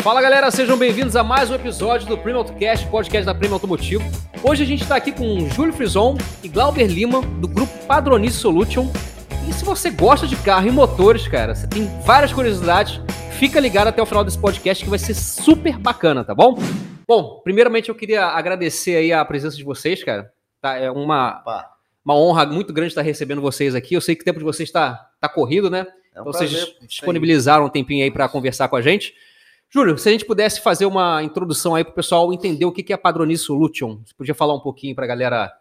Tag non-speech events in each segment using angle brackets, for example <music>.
Fala galera, sejam bem-vindos a mais um episódio do Prêmio Autocast, podcast da Prêmio Automotivo. Hoje a gente está aqui com Júlio Frison e Glauber Lima, do grupo Padronize Solution. E se você gosta de carro e motores, cara, você tem várias curiosidades, fica ligado até o final desse podcast que vai ser super bacana, tá bom? Bom, primeiramente eu queria agradecer aí a presença de vocês, cara. Tá, é uma, uma honra muito grande estar recebendo vocês aqui. Eu sei que o tempo de vocês está tá corrido, né? É um então prazer, vocês disponibilizaram um tempinho aí para conversar com a gente. Júlio, se a gente pudesse fazer uma introdução aí para o pessoal entender o que é a Padronize Solution, você podia falar um pouquinho para a galera,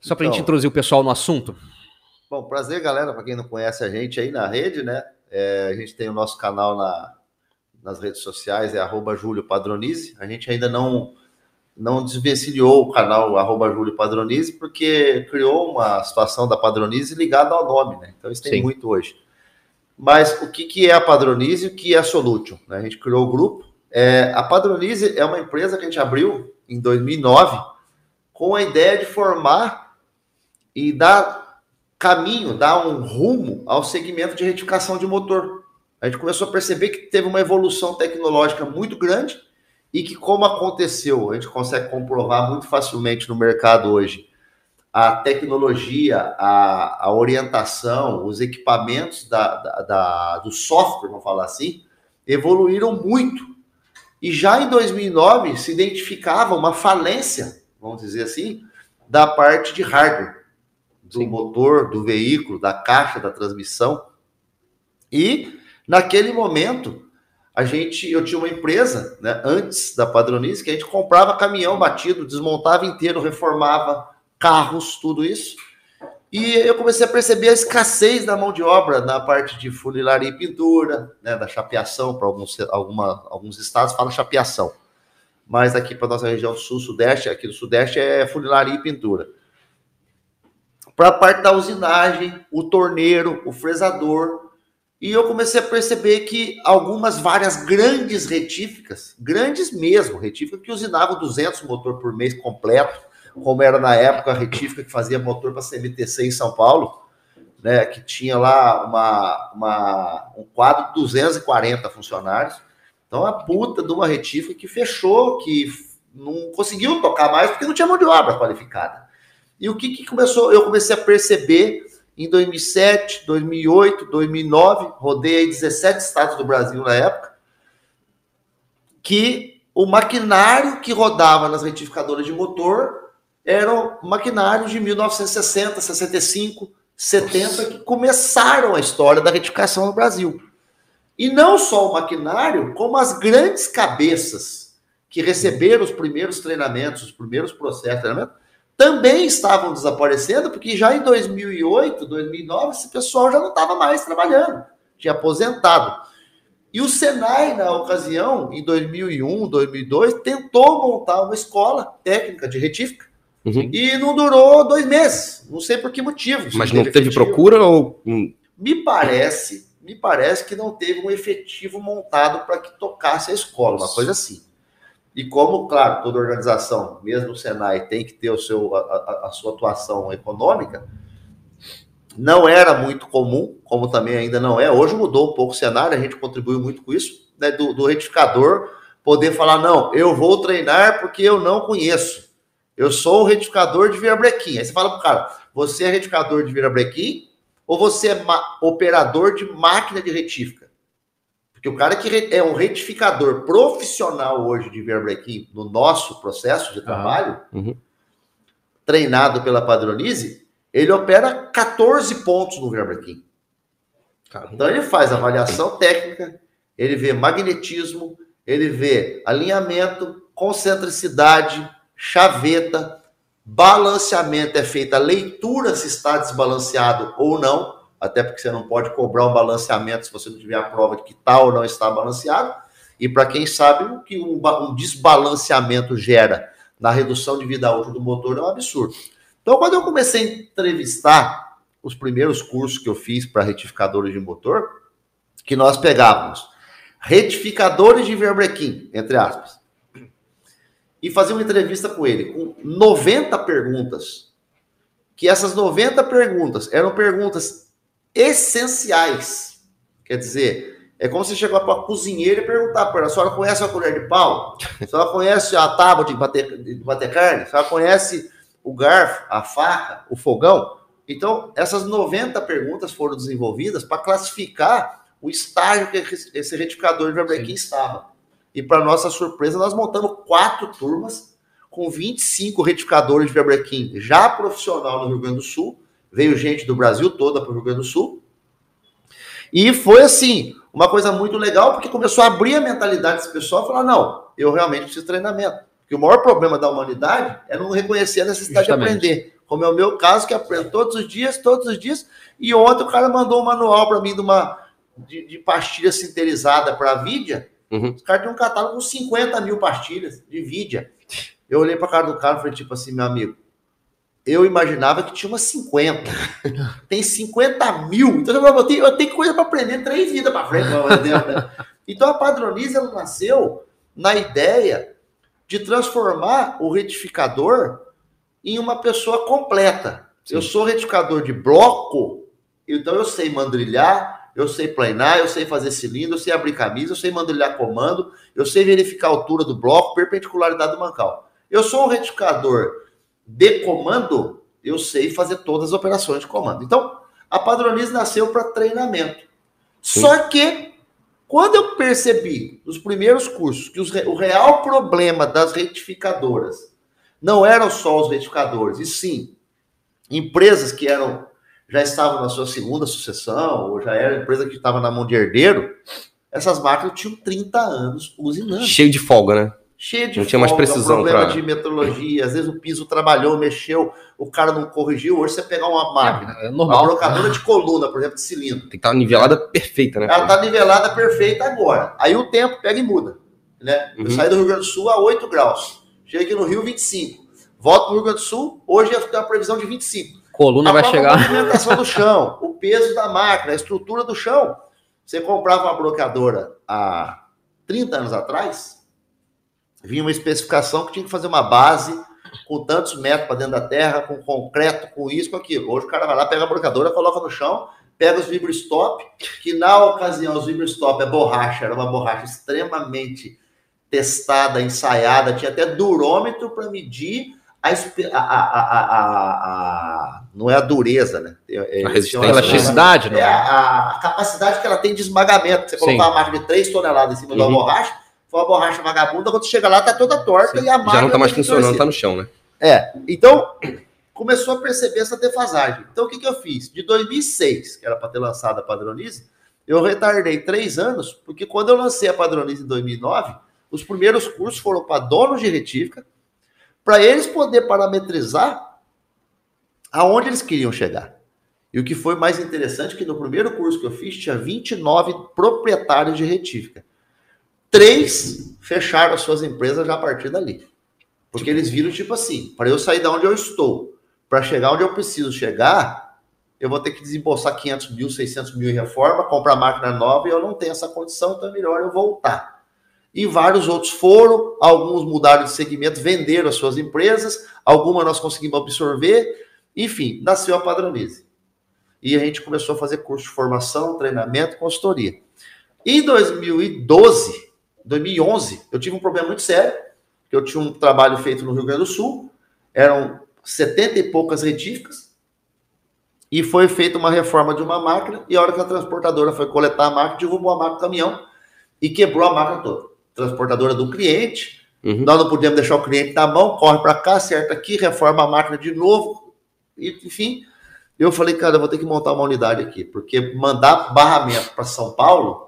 só para a então, gente introduzir o pessoal no assunto? Bom, prazer, galera, para quem não conhece a gente aí na rede, né? É, a gente tem o nosso canal na, nas redes sociais, é arroba Júlio Padronize. A gente ainda não, não desvencilhou o canal arroba Júlio Padronize, porque criou uma situação da Padronize ligada ao nome, né? Então isso tem Sim. muito hoje. Mas o que, que é a Padronize e o que é a Solution? Né? A gente criou o grupo. É, a Padronize é uma empresa que a gente abriu em 2009 com a ideia de formar e dar caminho, dar um rumo ao segmento de retificação de motor. A gente começou a perceber que teve uma evolução tecnológica muito grande e que, como aconteceu, a gente consegue comprovar muito facilmente no mercado hoje, a tecnologia, a, a orientação, os equipamentos da, da, da, do software, vamos falar assim, evoluíram muito. E já em 2009 se identificava uma falência, vamos dizer assim, da parte de hardware, do Sim. motor, do veículo, da caixa, da transmissão. E naquele momento a gente, eu tinha uma empresa, né, antes da Padronize, que a gente comprava caminhão batido, desmontava inteiro, reformava, carros, tudo isso. E eu comecei a perceber a escassez da mão de obra na parte de funilaria e pintura, né, da chapeação, para alguns, alguns estados fala chapeação. Mas aqui para nossa região sul-sudeste, aqui do sudeste é funilaria e pintura. Para a parte da usinagem, o torneiro, o fresador. E eu comecei a perceber que algumas várias grandes retíficas, grandes mesmo, retíficas que usinavam 200 motor por mês completo, como era na época a retífica que fazia motor para CMTC em São Paulo, né, que tinha lá uma, uma, um quadro de 240 funcionários. Então, a puta de uma retífica que fechou, que não conseguiu tocar mais porque não tinha mão de obra qualificada. E o que, que começou? Eu comecei a perceber em 2007, 2008, 2009, rodei 17 estados do Brasil na época, que o maquinário que rodava nas retificadoras de motor eram maquinários de 1960, 65, 70 que começaram a história da retificação no Brasil. E não só o maquinário, como as grandes cabeças que receberam os primeiros treinamentos, os primeiros processos de treinamento, também estavam desaparecendo, porque já em 2008, 2009, esse pessoal já não estava mais trabalhando, tinha aposentado. E o Senai, na ocasião, em 2001, 2002, tentou montar uma escola técnica de retífica, Uhum. E não durou dois meses. Não sei por que motivo. Mas não teve, procura ou. Me parece, me parece que não teve um efetivo montado para que tocasse a escola, uma coisa assim. E como, claro, toda organização, mesmo o Senai, tem que ter o seu, a, a sua atuação econômica, não era muito comum, como também ainda não é. Hoje mudou um pouco o cenário, a gente contribuiu muito com isso, né, do, do retificador poder falar: não, eu vou treinar porque eu não conheço. Eu sou o retificador de virabrequim. Aí você fala pro cara, você é retificador de virabrequim ou você é operador de máquina de retífica? Porque o cara que é um retificador profissional hoje de virabrequim no nosso processo de trabalho, uhum. treinado pela Padronize, ele opera 14 pontos no virabrequim. Então ele faz avaliação técnica, ele vê magnetismo, ele vê alinhamento, concentricidade, chaveta, balanceamento é feita a leitura se está desbalanceado ou não, até porque você não pode cobrar um balanceamento se você não tiver a prova de que tal tá ou não está balanceado. E para quem sabe o que um, um desbalanceamento gera na redução de vida útil do motor é um absurdo. Então, quando eu comecei a entrevistar os primeiros cursos que eu fiz para retificadores de motor, que nós pegávamos retificadores de verbrequim, entre aspas, e fazer uma entrevista com ele com 90 perguntas. Que essas 90 perguntas eram perguntas essenciais. Quer dizer, É como se chegar para a cozinheira e perguntar para ela: a senhora conhece a colher de pau? A senhora conhece a tábua de bater, de bater carne? A senhora conhece o garfo, a faca, o fogão? Então, essas 90 perguntas foram desenvolvidas para classificar o estágio que esse retificador de Weber estava. E, para nossa surpresa, nós montamos quatro turmas com 25 retificadores de Weber já profissional no Rio Grande do Sul. Veio gente do Brasil toda para o Rio Grande do Sul. E foi assim, uma coisa muito legal, porque começou a abrir a mentalidade desse pessoal e falar: não, eu realmente preciso de treinamento. Porque o maior problema da humanidade é não reconhecer a necessidade Justamente. de aprender. Como é o meu caso, que aprendo todos os dias, todos os dias. E ontem o cara mandou um manual para mim de uma de, de pastilha sinterizada para a Vidia. Uhum. Os caras tinham um catálogo com 50 mil pastilhas de Vidia. Eu olhei para a cara do cara e falei, tipo assim, meu amigo, eu imaginava que tinha umas 50. <laughs> Tem 50 mil. Então eu tenho, eu tenho coisa para aprender três vidas para frente. Né? Então a Padronize ela nasceu na ideia de transformar o retificador em uma pessoa completa. Sim. Eu sou retificador de bloco, então eu sei mandrilhar, eu sei planar, eu sei fazer cilindro, eu sei abrir camisa, eu sei mandrilhar comando, eu sei verificar a altura do bloco, perpendicularidade do mancal. Eu sou um retificador de comando, eu sei fazer todas as operações de comando. Então, a Padronize nasceu para treinamento. Sim. Só que, quando eu percebi nos primeiros cursos que os, o real problema das retificadoras não eram só os retificadores, e sim empresas que eram já estavam na sua segunda sucessão, ou já era empresa que estava na mão de herdeiro, essas máquinas tinham 30 anos usinando. Cheio de folga, né? cheio de não tinha mais precisão, problema pra... de metrologia, às vezes o piso trabalhou, mexeu, o cara não corrigiu. Hoje você pegar uma máquina, é, é normal, uma blocadora de coluna, por exemplo, de cilindro. Tem que estar tá nivelada perfeita, né? Ela está nivelada perfeita agora. Aí o tempo pega e muda. Né? Uhum. Eu saí do Rio Grande do Sul a 8 graus. Cheguei aqui no Rio 25. Volto para o Rio Grande do Sul, hoje eu tenho uma previsão de 25. Coluna a vai chegar. A movimentação do chão, o peso da máquina, a estrutura do chão. Você comprava uma blocadora há 30 anos atrás, vinha uma especificação que tinha que fazer uma base com tantos metros para dentro da terra, com concreto, com isso, com aquilo. Hoje o cara vai lá, pega a brocadora, coloca no chão, pega os vibrostop, que na ocasião os vibrostop é borracha, era uma borracha extremamente testada, ensaiada, tinha até durômetro para medir a, a, a, a, não é a dureza, né? É, é a resistência, a elasticidade, né? É a, capacidade que ela tem de esmagamento. Você colocar uma máquina de 3 toneladas em cima uhum. de uma borracha, foi uma borracha vagabunda, quando chega lá, tá toda torta Sim. e a máquina. Já não tá mais funcionando, tá no chão, né? É. Então, começou a perceber essa defasagem. Então, o que, que eu fiz? De 2006, que era para ter lançado a Padronize, eu retardei três anos, porque quando eu lancei a Padronize em 2009, os primeiros cursos foram para donos de retífica, para eles poder parametrizar aonde eles queriam chegar. E o que foi mais interessante é que no primeiro curso que eu fiz tinha 29 proprietários de retífica. Três fecharam as suas empresas já a partir dali. Porque eles viram, tipo assim, para eu sair da onde eu estou, para chegar onde eu preciso chegar, eu vou ter que desembolsar 500 mil, 600 mil em reforma, comprar máquina nova e eu não tenho essa condição, então é melhor eu voltar. E vários outros foram, alguns mudaram de segmento, venderam as suas empresas, algumas nós conseguimos absorver, enfim, nasceu a Padronize. E a gente começou a fazer curso de formação, treinamento, consultoria. Em 2012, 2011, eu tive um problema muito sério, que eu tinha um trabalho feito no Rio Grande do Sul, eram 70 e poucas retíficas, e foi feita uma reforma de uma máquina, e a hora que a transportadora foi coletar a máquina, derrubou a máquina do caminhão e quebrou a máquina toda. Transportadora do cliente, uhum. nós não podíamos deixar o cliente na mão, corre para cá, acerta aqui, reforma a máquina de novo, e, enfim. Eu falei, cara, eu vou ter que montar uma unidade aqui, porque mandar barramento para São Paulo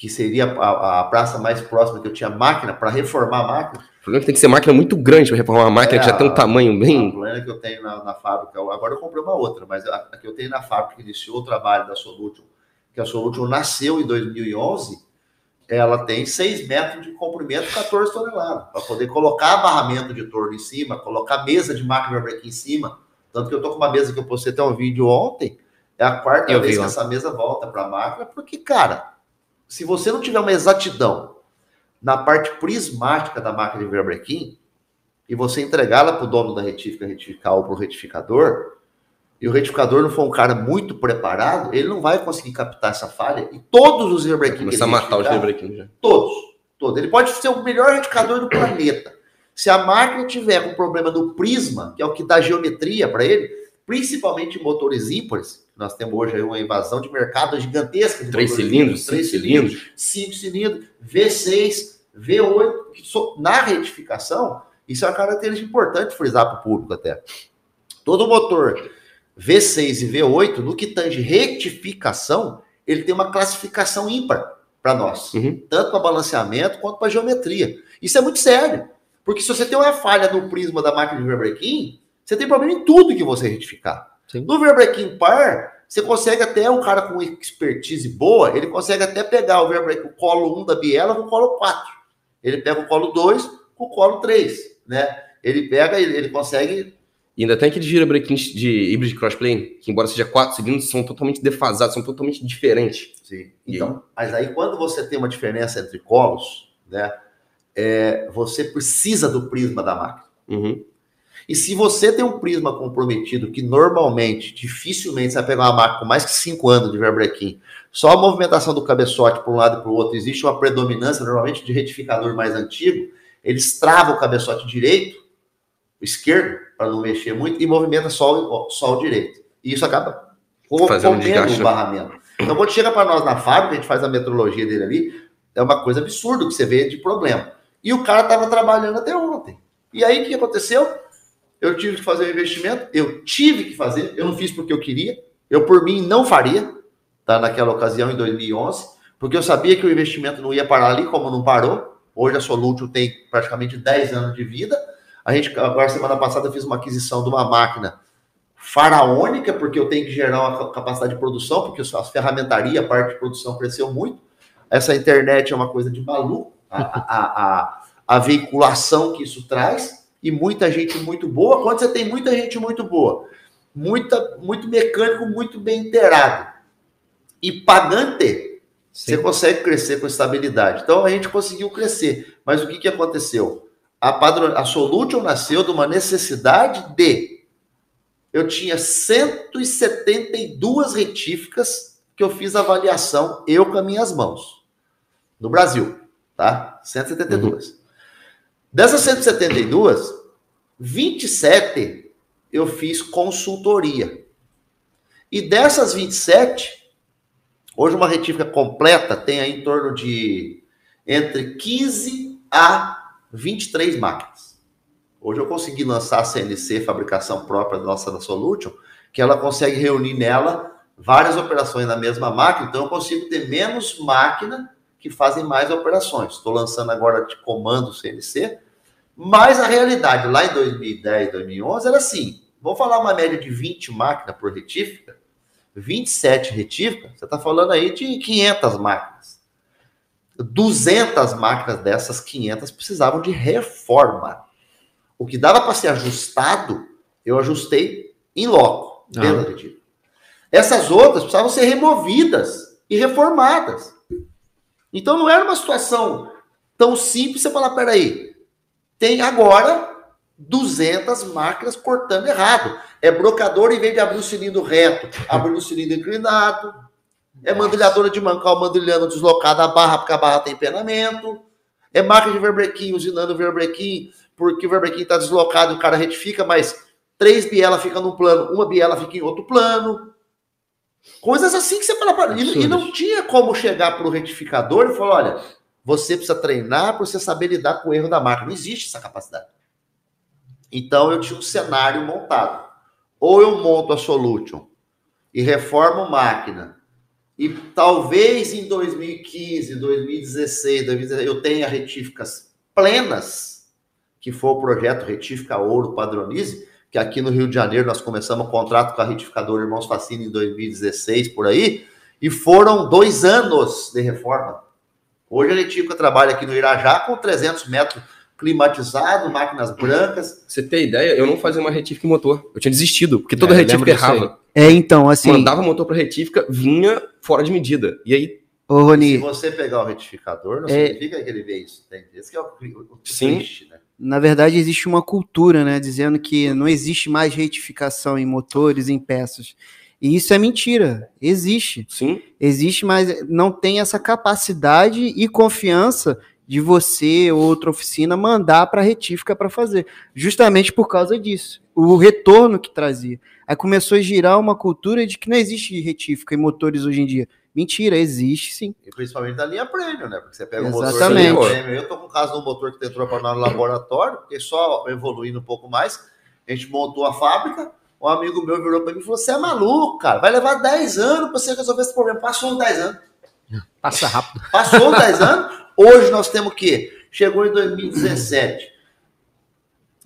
que seria a, a, praça mais próxima que eu tinha máquina para reformar a máquina. O problema é que tem que ser máquina muito grande para reformar uma máquina é, que já tem um tamanho bem. A plana que eu tenho na, na, fábrica, agora eu comprei uma outra, mas a, a, que eu tenho na fábrica que iniciou o trabalho da Solution, que a Solution nasceu em 2011, ela tem 6 metros de comprimento, 14 toneladas, para poder colocar barramento de torno em cima, colocar mesa de máquina aqui em cima. Tanto que eu estou com uma mesa que eu postei até um vídeo ontem, é a quarta eu vez que essa mesa volta para a máquina, porque, cara, se você não tiver uma exatidão na parte prismática da máquina de verbrequim e você entregá-la para o dono da retífica retificar ou para o retificador, e o retificador não for um cara muito preparado, ele não vai conseguir captar essa falha. E todos os airbrequins. Começar a matar os airbrequins já. Todos. Todos. Ele pode ser o melhor retificador do planeta. Se a máquina tiver com problema do prisma, que é o que dá geometria para ele, principalmente motores ímpares, nós temos hoje aí uma invasão de mercado gigantesca. De três cilindros, três cilindros, cinco cilindros, V6, V8, na retificação, isso é uma característica importante frisar para o público até. Todo motor V6 e V8, no que tange retificação, ele tem uma classificação ímpar para nós, uhum. tanto para balanceamento quanto para geometria. Isso é muito sério, porque se você tem uma falha no prisma da máquina de verbrequim, você tem problema em tudo que você retificar. Sim. No verbrequim par, você consegue até, um cara com expertise boa, ele consegue até pegar o verbrequim, o colo 1 da biela com o colo 4. Ele pega o colo 2 com o colo 3, né? Ele pega, ele, ele consegue e ainda tem aqueles girabrequins de híbrido crossplane, que embora seja quatro cilindros, são totalmente defasados, são totalmente diferentes. Sim. Então, mas aí quando você tem uma diferença entre colos, né, é, você precisa do prisma da máquina. Uhum. E se você tem um prisma comprometido, que normalmente, dificilmente, você vai pegar uma máquina com mais que 5 anos de verbrequim, só a movimentação do cabeçote para um lado e para o outro, existe uma predominância, normalmente, de retificador mais antigo, eles travam o cabeçote direito, o esquerdo, para não mexer muito, e movimenta só, só o direito. E isso acaba um o barramento. Então, quando chega para nós na fábrica, a gente faz a metrologia dele ali, é uma coisa absurda que você vê de problema. E o cara estava trabalhando até ontem. E aí, o que aconteceu? Eu tive que fazer um investimento, eu tive que fazer, eu não fiz porque eu queria, eu por mim não faria, tá? Naquela ocasião, em 2011, porque eu sabia que o investimento não ia parar ali, como não parou. Hoje a Solútil tem praticamente 10 anos de vida, a gente, agora, semana passada, fiz uma aquisição de uma máquina faraônica, porque eu tenho que gerar uma capacidade de produção, porque a ferramentaria, a parte de produção cresceu muito. Essa internet é uma coisa de maluco, a, a, a, a veiculação que isso traz, e muita gente muito boa. Quando você tem muita gente muito boa, muita, muito mecânico, muito bem inteirado, e pagante, Sim. você consegue crescer com estabilidade. Então a gente conseguiu crescer. Mas o que, que aconteceu? a, padron... a Solution nasceu de uma necessidade de. Eu tinha 172 retíficas que eu fiz avaliação, eu com as minhas mãos, no Brasil, tá? 172. Uhum. Dessas 172, 27 eu fiz consultoria. E dessas 27, hoje uma retífica completa tem aí em torno de entre 15 a 23 máquinas. Hoje eu consegui lançar a CNC, fabricação própria nossa da Solution, que ela consegue reunir nela várias operações na mesma máquina, então eu consigo ter menos máquina que fazem mais operações. Estou lançando agora de comando CNC, mas a realidade lá em 2010, 2011 era assim, vamos falar uma média de 20 máquinas por retífica, 27 retíficas, você está falando aí de 500 máquinas. 200 máquinas dessas 500 precisavam de reforma. O que dava para ser ajustado, eu ajustei em loco, dentro ah. do Essas outras precisavam ser removidas e reformadas. Então não era uma situação tão simples você falar, peraí, tem agora 200 máquinas cortando errado. É brocador, em vez de abrir o cilindro reto, abrir o cilindro inclinado, é mandrilhadora de mancal mandrilhando deslocada a barra, porque a barra tem penamento. É marca de verbrequim usinando verbrequim, porque o verbrequim está deslocado, o cara retifica, mas três bielas ficam num plano, uma biela fica em outro plano. Coisas assim que você fala para e, e não tinha como chegar para o retificador e falar: olha, você precisa treinar para você saber lidar com o erro da marca. Não existe essa capacidade. Então eu tinha um cenário montado. Ou eu monto a Solution e reformo máquina e talvez em 2015, 2016, 2016 eu tenha retíficas plenas, que for o projeto Retífica Ouro Padronize, que aqui no Rio de Janeiro nós começamos o contrato com a retificadora Irmãos Facine em 2016, por aí, e foram dois anos de reforma. Hoje a retífica trabalha aqui no Irajá com 300 metros climatizado, máquinas brancas. Você tem ideia? Eu não fazia uma retífica em motor. Eu tinha desistido, porque toda é, retífica errava. É, então, assim. Mandava motor para retífica, vinha fora de medida. E aí. Ô, Rony. Se você pegar o retificador, não é... significa que ele vê isso. Tem. Esse que é o, o Sim. Triste, né? Na verdade, existe uma cultura, né, dizendo que não existe mais retificação em motores, em peças. E isso é mentira. Existe. Sim. Existe, mas não tem essa capacidade e confiança de você ou outra oficina mandar para a retífica para fazer. Justamente por causa disso. O retorno que trazia. Aí começou a girar uma cultura de que não existe retífica em motores hoje em dia. Mentira, existe sim. E principalmente da linha prêmio, né? Porque você pega Exatamente. um motor prêmio. Eu tô com o caso do motor que entrou para no laboratório, porque só evoluindo um pouco mais, a gente montou a fábrica, um amigo meu virou para mim e falou: Você é maluco, cara, vai levar 10 anos para você resolver esse problema. Passou uns 10 anos. Passa rápido. Passou uns 10 anos. Hoje nós temos o quê? Chegou em 2017.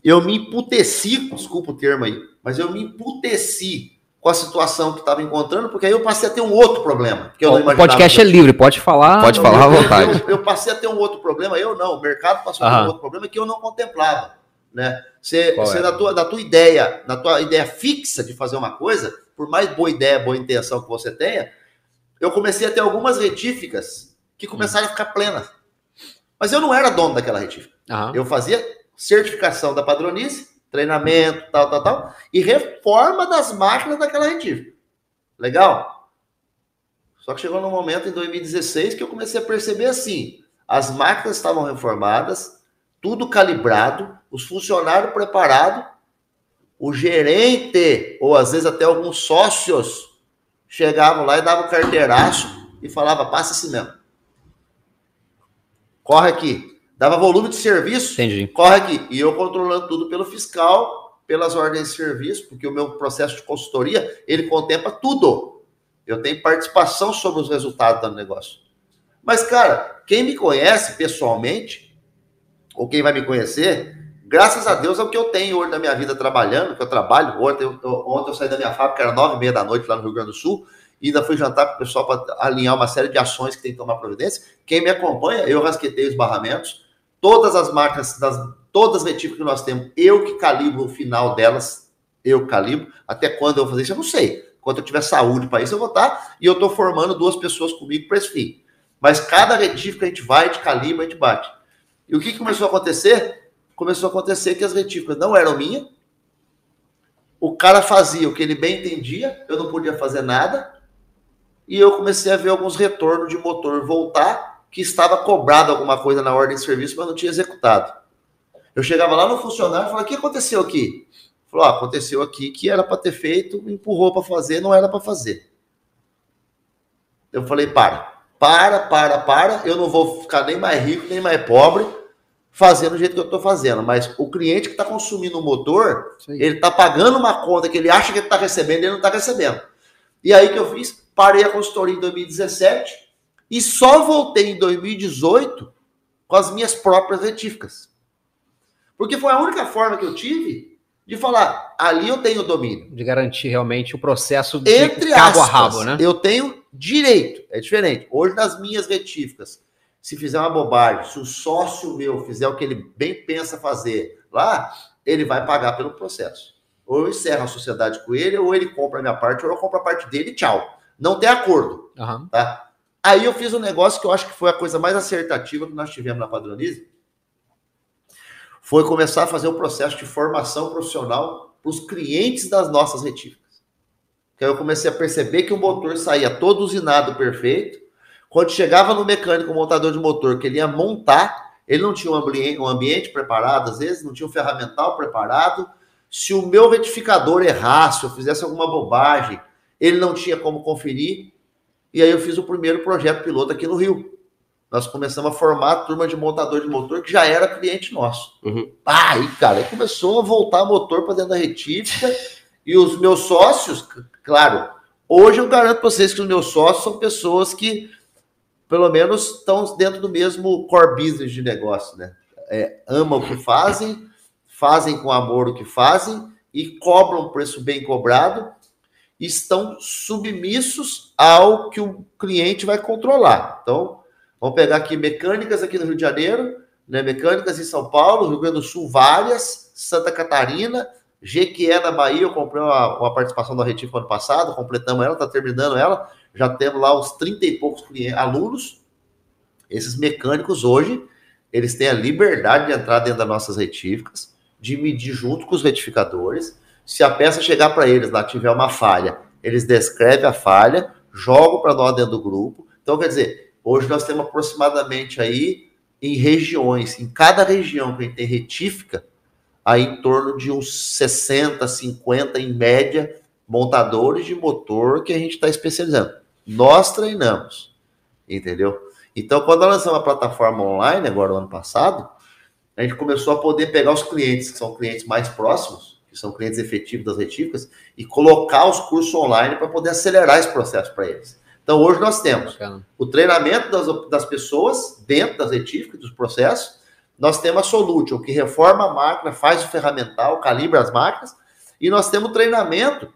Eu me emputeci, desculpa o termo aí, mas eu me emputeci com a situação que estava encontrando, porque aí eu passei a ter um outro problema. Que eu não o imaginava podcast que é livre, pode falar. Pode falar à eu- vontade. Eu, eu passei a ter um outro problema, eu não, o mercado passou a ter um outro problema que eu não contemplava. Né? Você, você é? na, tua, na tua ideia, na tua ideia fixa de fazer uma coisa, por mais boa ideia, boa intenção que você tenha, eu comecei a ter algumas retíficas que começaram a ficar plenas. Mas eu não era dono daquela retífica. Aham. Eu fazia certificação da padronice, treinamento, tal, tal, tal, e reforma das máquinas daquela retífica. Legal? Só que chegou num momento em 2016 que eu comecei a perceber assim: as máquinas estavam reformadas, tudo calibrado, os funcionários preparados, o gerente, ou às vezes até alguns sócios, chegavam lá e davam carteiraço e falava, passa assim mesmo. Corre aqui. Dava volume de serviço, Entendi. corre aqui. E eu controlando tudo pelo fiscal, pelas ordens de serviço, porque o meu processo de consultoria, ele contempla tudo. Eu tenho participação sobre os resultados do negócio. Mas, cara, quem me conhece pessoalmente, ou quem vai me conhecer, graças a Deus é o que eu tenho hoje na minha vida trabalhando, que eu trabalho. Ontem eu, ontem eu saí da minha fábrica, era nove e meia da noite lá no Rio Grande do Sul, e ainda fui jantar com o pessoal para alinhar uma série de ações que tem que tomar providência. Quem me acompanha, eu rasquetei os barramentos, todas as marcas, das, todas as retíficas que nós temos, eu que calibro o final delas, eu calibro. Até quando eu vou fazer isso, eu não sei. Quando eu tiver saúde para isso, eu vou estar. E eu estou formando duas pessoas comigo para esse fim. Mas cada retífica a gente vai, gente calibra, a gente bate. E o que começou a acontecer? Começou a acontecer que as retíficas não eram minhas. O cara fazia o que ele bem entendia, eu não podia fazer nada. E eu comecei a ver alguns retornos de motor voltar, que estava cobrado alguma coisa na ordem de serviço, mas não tinha executado. Eu chegava lá no funcionário e falava: o que aconteceu aqui? Falou: ah, aconteceu aqui que era para ter feito, empurrou para fazer, não era para fazer. Eu falei: para, para, para, para. Eu não vou ficar nem mais rico, nem mais pobre, fazendo do jeito que eu estou fazendo. Mas o cliente que está consumindo o motor, aí. ele está pagando uma conta que ele acha que ele está recebendo, ele não está recebendo. E aí que eu fiz? Parei a consultoria em 2017 e só voltei em 2018 com as minhas próprias retíficas. Porque foi a única forma que eu tive de falar, ali eu tenho domínio. De garantir realmente o processo de Entre cabo aspas, a rabo, né? eu tenho direito. É diferente. Hoje, nas minhas retíficas, se fizer uma bobagem, se o sócio meu fizer o que ele bem pensa fazer lá, ele vai pagar pelo processo. Ou eu encerro a sociedade com ele, ou ele compra a minha parte, ou eu compro a parte dele tchau. Não tem acordo, Aham. tá? Aí eu fiz um negócio que eu acho que foi a coisa mais acertativa que nós tivemos na Padronize. Foi começar a fazer o processo de formação profissional para os clientes das nossas retíficas. Aí eu comecei a perceber que o motor saía todo usinado perfeito. Quando chegava no mecânico, montador de motor, que ele ia montar, ele não tinha um ambiente, um preparado, às vezes, não tinha um ferramental preparado. Se o meu retificador errasse, eu fizesse alguma bobagem, ele não tinha como conferir. E aí eu fiz o primeiro projeto piloto aqui no Rio. Nós começamos a formar a turma de montador de motor que já era cliente nosso. Uhum. Aí, cara, aí começou a voltar motor para dentro da retífica. e os meus sócios, claro, hoje eu garanto para vocês que os meus sócios são pessoas que, pelo menos, estão dentro do mesmo core business de negócio, né? É, amam o que fazem, fazem com amor o que fazem e cobram um preço bem cobrado estão submissos ao que o cliente vai controlar. Então, vamos pegar aqui mecânicas aqui no Rio de Janeiro, né? Mecânicas em São Paulo, Rio Grande do Sul, várias, Santa Catarina, Jequié na Bahia, eu comprei uma, uma participação da Retífica ano passado, completamos ela, está terminando ela, já temos lá uns 30 e poucos clientes, alunos. Esses mecânicos hoje, eles têm a liberdade de entrar dentro das nossas retíficas, de medir junto com os retificadores. Se a peça chegar para eles lá tiver uma falha, eles descrevem a falha, jogam para nós dentro do grupo. Então, quer dizer, hoje nós temos aproximadamente aí em regiões, em cada região que a gente tem retífica, aí em torno de uns 60, 50 em média montadores de motor que a gente está especializando. Nós treinamos, entendeu? Então, quando nós lançamos a plataforma online, agora no ano passado, a gente começou a poder pegar os clientes, que são clientes mais próximos, que são clientes efetivos das retíficas, e colocar os cursos online para poder acelerar esse processo para eles. Então, hoje nós temos Bacana. o treinamento das, das pessoas dentro das retíficas, dos processos. Nós temos a Solution, que reforma a máquina, faz o ferramental, calibra as máquinas. E nós temos o treinamento,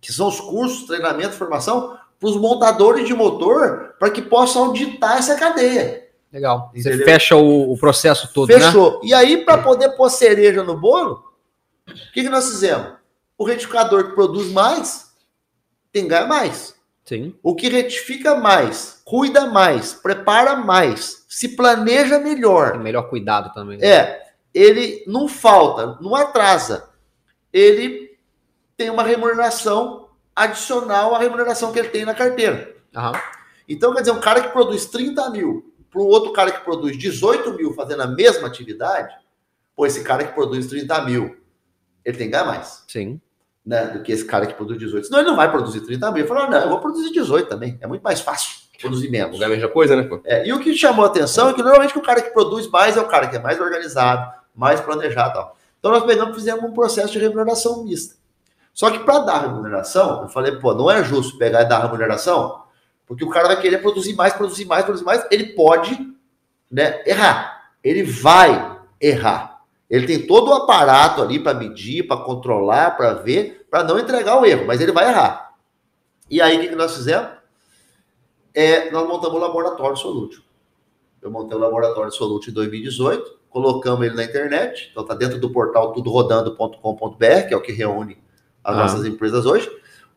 que são os cursos, treinamento, formação, para os montadores de motor, para que possam auditar essa cadeia. Legal. Você Entendeu? fecha o, o processo todo, né? Fechou. E aí, para poder pôr cereja no bolo, o que, que nós fizemos? O retificador que produz mais tem que ganhar mais. Sim. O que retifica mais, cuida mais, prepara mais, se planeja Tem melhor. melhor cuidado também. né? É, ele não falta, não atrasa. Ele tem uma remuneração adicional à remuneração que ele tem na carteira. Aham. Então, quer dizer, um cara que produz 30 mil para o outro cara que produz 18 mil fazendo a mesma atividade, pô, esse cara que produz 30 mil, ele tem que ganhar mais Sim. né, do que esse cara que produz 18. Senão ele não vai produzir 30 mil. Ele falou, não, eu vou produzir 18 também. É muito mais fácil produzir menos. Lugar a mesma coisa, né, pô? É, e o que chamou a atenção é que normalmente o cara que produz mais é o cara que é mais organizado, mais planejado e tal. Então nós pegamos e fizemos um processo de remuneração mista. Só que para dar remuneração, eu falei, pô, não é justo pegar e dar remuneração, porque o cara vai querer produzir mais, produzir mais, produzir mais, ele pode né, errar. Ele vai errar. Ele tem todo o aparato ali para medir, para controlar, para ver, para não entregar o erro, mas ele vai errar. E aí o que, que nós fizemos? É, nós montamos o laboratório Solútil. Eu montei o laboratório Solute em 2018, colocamos ele na internet, então tá dentro do portal tudorodando.com.br, que é o que reúne as Ah. nossas empresas hoje.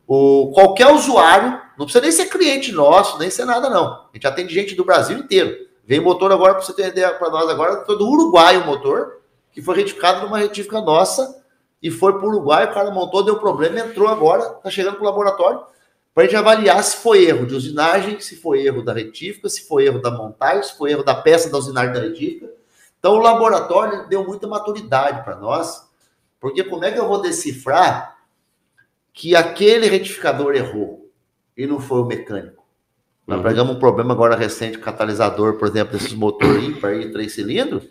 O, qualquer usuário, não precisa nem ser cliente nosso, nem ser nada, não. A gente atende gente do Brasil inteiro. Veio motor agora, para você ter ideia, para nós agora, foi do Uruguai o motor, que foi retificado numa retífica nossa, e foi para o Uruguai, o cara montou, deu problema, entrou agora, tá chegando pro laboratório, para a gente avaliar se foi erro de usinagem, se foi erro da retífica, se foi erro da montagem, se foi erro da peça da usinagem da retífica. Então o laboratório deu muita maturidade para nós, porque como é que eu vou decifrar que aquele retificador errou e não foi o mecânico? Nós Uhum. pegamos um problema agora recente, catalisador, por exemplo, desses motores ímpar e três cilindros,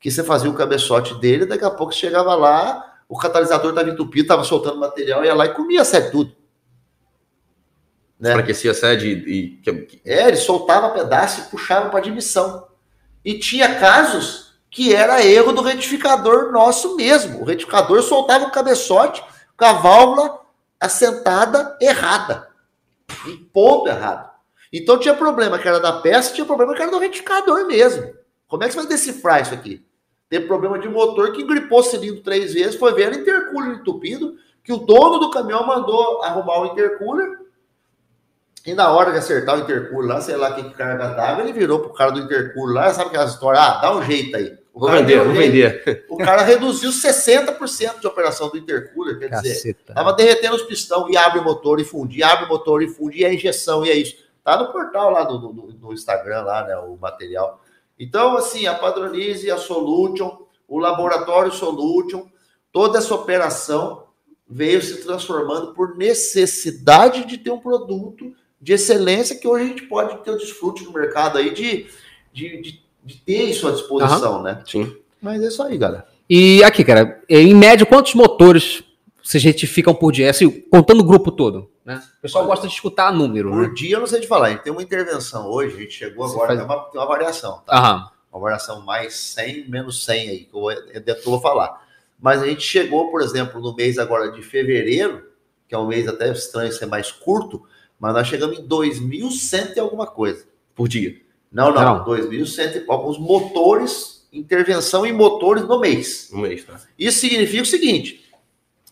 que você fazia o cabeçote dele, daqui a pouco você chegava lá, o catalisador estava entupido, estava soltando material, ia lá e comia a sede tudo. Né? Enfraquecia a sede e. É, ele soltava pedaço e puxava para admissão. E tinha casos que era erro do retificador nosso mesmo. O retificador soltava o cabeçote com a válvula assentada errada. Em ponto errado. Então tinha problema que era da peça, tinha problema que era do retificador mesmo. Como é que você vai decifrar isso aqui? Tem problema de motor que gripou o cilindro três vezes, foi ver o intercooler entupido, que o dono do caminhão mandou arrumar o intercooler, e na hora de acertar o intercooler lá, sei lá que carga dava, ele virou pro cara do intercooler lá, sabe aquelas histórias? Ah, dá um jeito aí. Vou vender, vou vender. O cara reduziu 60% de operação do intercooler, quer dizer, Caceta. tava derretendo os pistão e abre o motor e funde, e abre o motor e funde, e a injeção, e é isso. Tá no portal lá do, do- do Instagram, lá, né, o material. Então, assim, a Padronize, a Solution, o Laboratório Solution, toda essa operação veio se transformando por necessidade de ter um produto de excelência que hoje a gente pode ter o desfrute no mercado aí de, de, de, de ter isso à disposição, né? Sim. Mas é isso aí, galera. E aqui, cara, em média, quantos motores vocês retificam por dia? Assim, contando o grupo todo, né? O pessoal Olha, gosta de escutar número, né? Por dia eu não sei te falar, a gente tem uma intervenção hoje, a gente chegou Você agora, faz- tem, uma, tem uma variação, tá? Aham. Uma variação mais 100, menos 100 aí, que eu, eu vou falar. Mas a gente chegou, por exemplo, no mês agora de fevereiro, que é um mês até estranho ser mais curto, mas nós chegamos em 2.100 e alguma coisa. Por dia. Não, não, Não. 2.100 e alguns motores, intervenção em motores no mês. Um mês, tá? Isso significa o seguinte: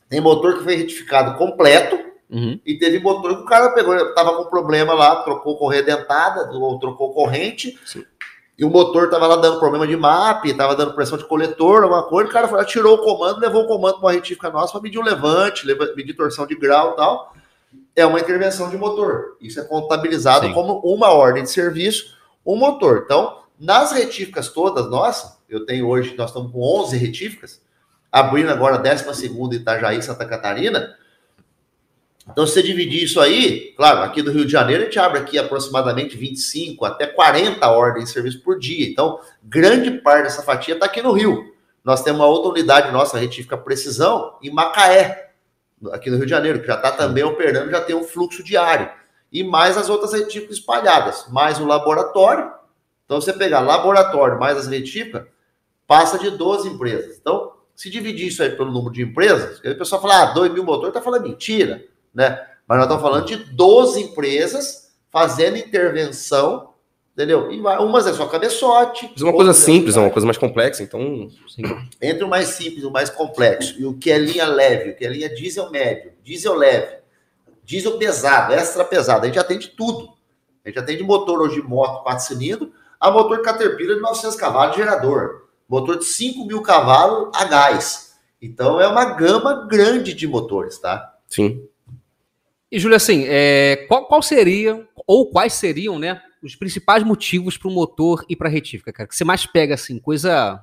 tem motor que foi retificado completo, Uhum. e teve motor que o cara pegou, tava com problema lá, trocou correia dentada, ou trocou corrente, Sim. e o motor tava lá dando problema de MAP, tava dando pressão de coletor, alguma coisa, o cara foi lá, tirou o comando, levou o comando para uma retífica nossa para medir o levante, leva- medir torção de grau e tal. É uma intervenção de motor. Isso é contabilizado Sim. como uma ordem de serviço, um motor. Então, nas retíficas todas nossas, eu tenho hoje, nós estamos com 11 retíficas, abrindo agora a 12ª Itajaí, Santa Catarina. Então, se você dividir isso aí, claro, aqui do Rio de Janeiro, a gente abre aqui aproximadamente 25 até 40 ordens de serviço por dia. Então, grande parte dessa fatia está aqui no Rio. Nós temos uma outra unidade nossa, a retífica Precisão, em Macaé, aqui no Rio de Janeiro, que já está também operando, já tem um fluxo diário. E mais as outras retíficas espalhadas, mais o laboratório. Então, você pegar laboratório mais as retíficas, passa de 12 empresas. Então, se dividir isso aí pelo número de empresas, o pessoal fala, ah, 2 mil motores, tá falando mentira, né? Mas nós estamos falando de 12 empresas fazendo intervenção, entendeu? E umas é só cabeçote. Mas uma coisa é simples, é uma coisa mais complexa, então. Entre o mais simples e o mais complexo, e o que é linha leve, o que é linha diesel médio, diesel leve, diesel pesado, extra pesado, a gente atende tudo. A gente atende motor hoje de moto 4 cilindros, a motor Caterpillar de 900 cavalos de gerador, motor de 5 mil cavalos a gás. Então é uma gama grande de motores, tá? Sim. E, Júlio, assim, é, qual, qual seria, ou quais seriam, né, os principais motivos para o motor ir para retífica, cara? Que você mais pega, assim, coisa,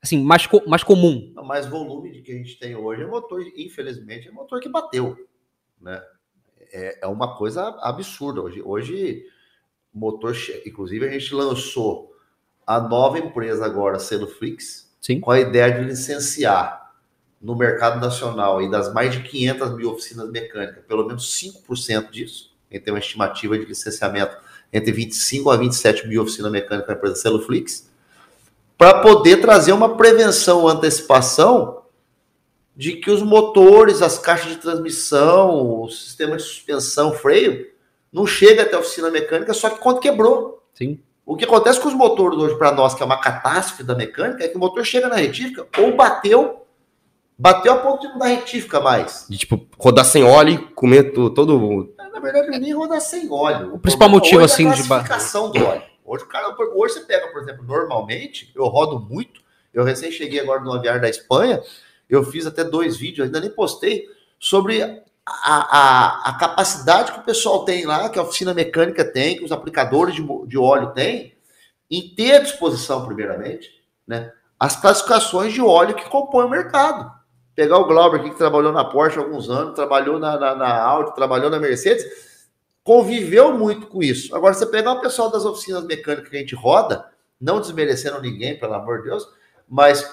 assim, mais, co- mais comum. O mais volume de que a gente tem hoje é motor, infelizmente, é motor que bateu, né? É, é uma coisa absurda. Hoje, hoje motor, inclusive a gente lançou a nova empresa agora, sendo Flix, Sim. com a ideia de licenciar no mercado nacional e das mais de 500 mil oficinas mecânicas, pelo menos 5% disso. A gente tem uma estimativa de licenciamento entre 25 a 27 mil oficinas mecânicas na empresa Celuflix, para poder trazer uma prevenção, antecipação de que os motores, as caixas de transmissão, o sistema de suspensão, freio, não chega até a oficina mecânica só que quando quebrou. Sim. O que acontece com os motores hoje para nós, que é uma catástrofe da mecânica, é que o motor chega na retífica ou bateu, bateu a ponto de não dar retífica mais. De tipo, rodar sem óleo e comer to- todo. Na verdade, nem rodar sem óleo. O principal problema motivo, assim, é de a ba- classificação do óleo. Hoje, o cara, hoje você pega, por exemplo, normalmente, eu rodo muito, eu recém cheguei agora no aviar da Espanha, eu fiz até dois vídeos, ainda nem postei, sobre a, a, a capacidade que o pessoal tem lá, que a oficina mecânica tem, que os aplicadores de, de óleo têm, em ter à disposição, primeiramente, né, as classificações de óleo que compõem o mercado. Pegar o Glauber aqui, que trabalhou na Porsche há alguns anos, trabalhou na, na, na Audi, trabalhou na Mercedes, conviveu muito com isso. Agora, você pegar o pessoal das oficinas mecânicas que a gente roda, não desmerecendo ninguém, pelo amor de Deus, mas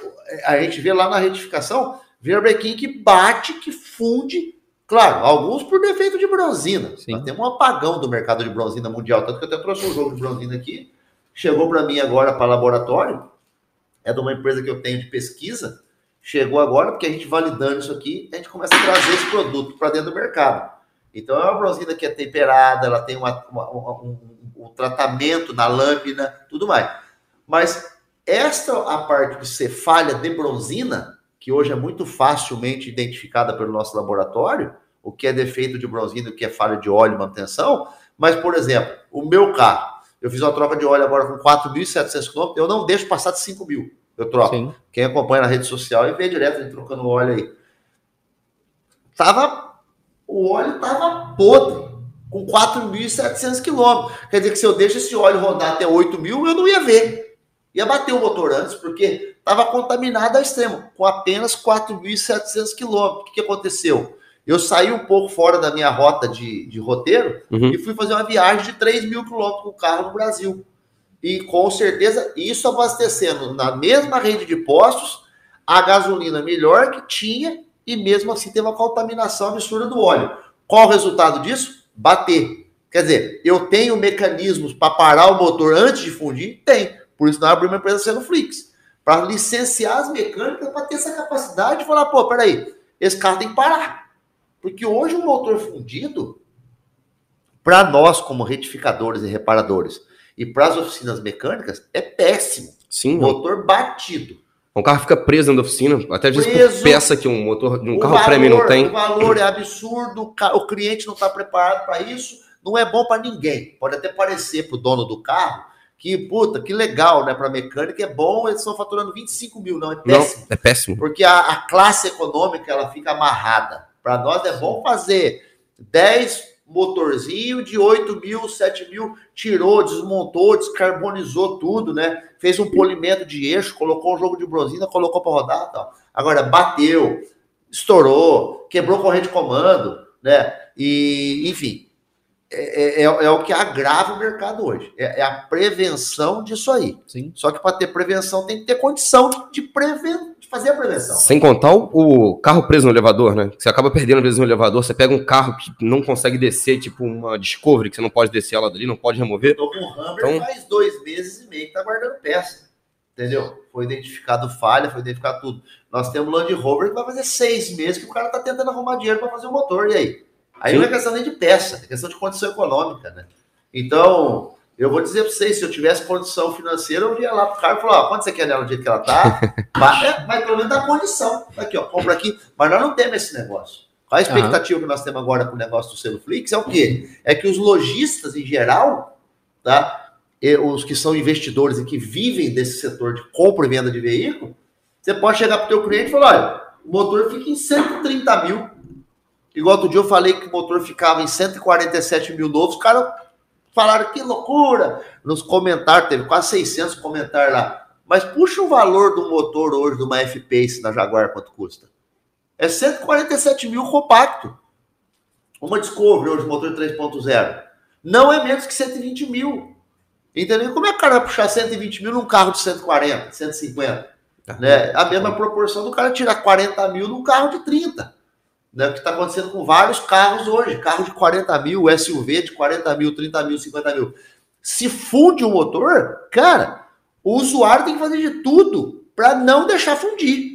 a gente vê lá na retificação, Verbrequim que bate, que funde, claro, alguns por defeito de bronzina. Sim. Nós temos um apagão do mercado de bronzina mundial, tanto que eu até trouxe um jogo de bronzina aqui, chegou para mim agora para laboratório, é de uma empresa que eu tenho de pesquisa, chegou agora, porque a gente validando isso aqui, a gente começa a trazer esse produto para dentro do mercado. Então é uma bronzina que é temperada, ela tem uma- uma- uma- um, um tratamento na lâmina, tudo mais. Mas esta a parte de ser falha de bronzina, que hoje é muito facilmente identificada pelo nosso laboratório, o que é defeito de bronzina, o que é falha de óleo e manutenção. Mas, por exemplo, o meu carro, eu fiz uma troca de óleo agora com 4.700 km, eu não deixo passar de 5 mil. Eu troco. Sim. Quem acompanha na rede social e vê direto trocando óleo aí. Tava. O óleo tava podre, com 4.700 quilômetros. Quer dizer que se eu deixo esse óleo rodar até 8 mil, eu não ia ver. Ia bater o motor antes, porque estava contaminado ao extremo, com apenas 4.700 quilômetros. O que, que aconteceu? Eu saí um pouco fora da minha rota de, de roteiro Uhum. e fui fazer uma viagem de 3 mil quilômetros com o carro no Brasil. E com certeza, isso abastecendo na mesma rede de postos, a gasolina melhor que tinha, e mesmo assim teve uma contaminação absurda do óleo. Qual o resultado disso? Bater. Quer dizer, eu tenho mecanismos para parar o motor antes de fundir? Tem. Por isso nós abrimos uma empresa sendo Flix. Para licenciar as mecânicas para ter essa capacidade de falar, pô, peraí, esse carro tem que parar. Porque hoje o motor fundido, para nós como retificadores e reparadores, e para as oficinas mecânicas, é péssimo. Sim. Motor batido. Um carro fica preso dentro da oficina, até às vezes Preso. por peça que um motor de um carro valor- prêmio não tem. O valor é absurdo, o cliente não está preparado para isso, não é bom para ninguém. Pode até parecer para o dono do carro que, puta, que legal, né? Para mecânica é bom, eles estão faturando 25 mil, não, é Não, péssimo. é péssimo. Porque a, a classe econômica ela fica amarrada. Para nós é bom fazer 10 motorzinho de 8 mil, 7 mil, tirou, desmontou, descarbonizou tudo, né? Fez um polimento de eixo, colocou um jogo de bronzina, colocou para rodar tal. Agora, bateu, estourou, quebrou corrente de comando, né? E, enfim, é, é, é o que agrava o mercado hoje. É, é a prevenção disso aí. Sim. Só que para ter prevenção tem que ter condição de, de, preven... fazer a prevenção. Sem contar o, carro preso no elevador, né? Você acaba perdendo às vezes no elevador, você pega um carro que não consegue descer, tipo uma Discovery, que você não pode descer ela dali, não pode remover. Tô com o Hammer Então- faz dois meses e meio que tá guardando peça. Entendeu? Foi identificado falha, foi identificado tudo. Nós temos Land Rover que vai fazer seis meses que o cara tá tentando arrumar dinheiro para fazer o motor. E aí? Aí Sim. não é questão nem de peça, é questão de condição econômica, né? Então, eu vou dizer para vocês, se eu tivesse condição financeira, eu ia lá pro cara e falar, ó, quanto você quer nela do jeito que ela tá? <laughs> Mas, é, mas pelo menos dá condição. Aqui, ó, compra aqui. Mas nós não temos esse negócio. Qual a expectativa que nós temos agora com o negócio do selo Flix? É o quê? É que os lojistas, em geral, tá? E os que são investidores e que vivem desse setor de compra e venda de veículo, você pode chegar para o teu cliente e falar, olha, o motor fica em 130 mil. Igual outro dia eu falei que o motor ficava em 147 mil novos, os caras falaram que loucura. Nos comentários, teve quase 600 comentários lá. Mas puxa o valor do motor hoje de uma F-Pace na Jaguar, quanto custa? É 147 mil compacto. Uma Discovery hoje, motor 3.0. Não é menos que 120 mil. Entendeu? Como é que o cara vai puxar 120 mil num carro de 140, 150? Né? A mesma proporção do cara tirar 40 mil num carro de 30. Né? O que está acontecendo com vários carros hoje. Carro de 40 mil, SUV de 40 mil, 30 mil, 50 mil. Se funde o motor, cara, o usuário tem que fazer de tudo para não deixar fundir.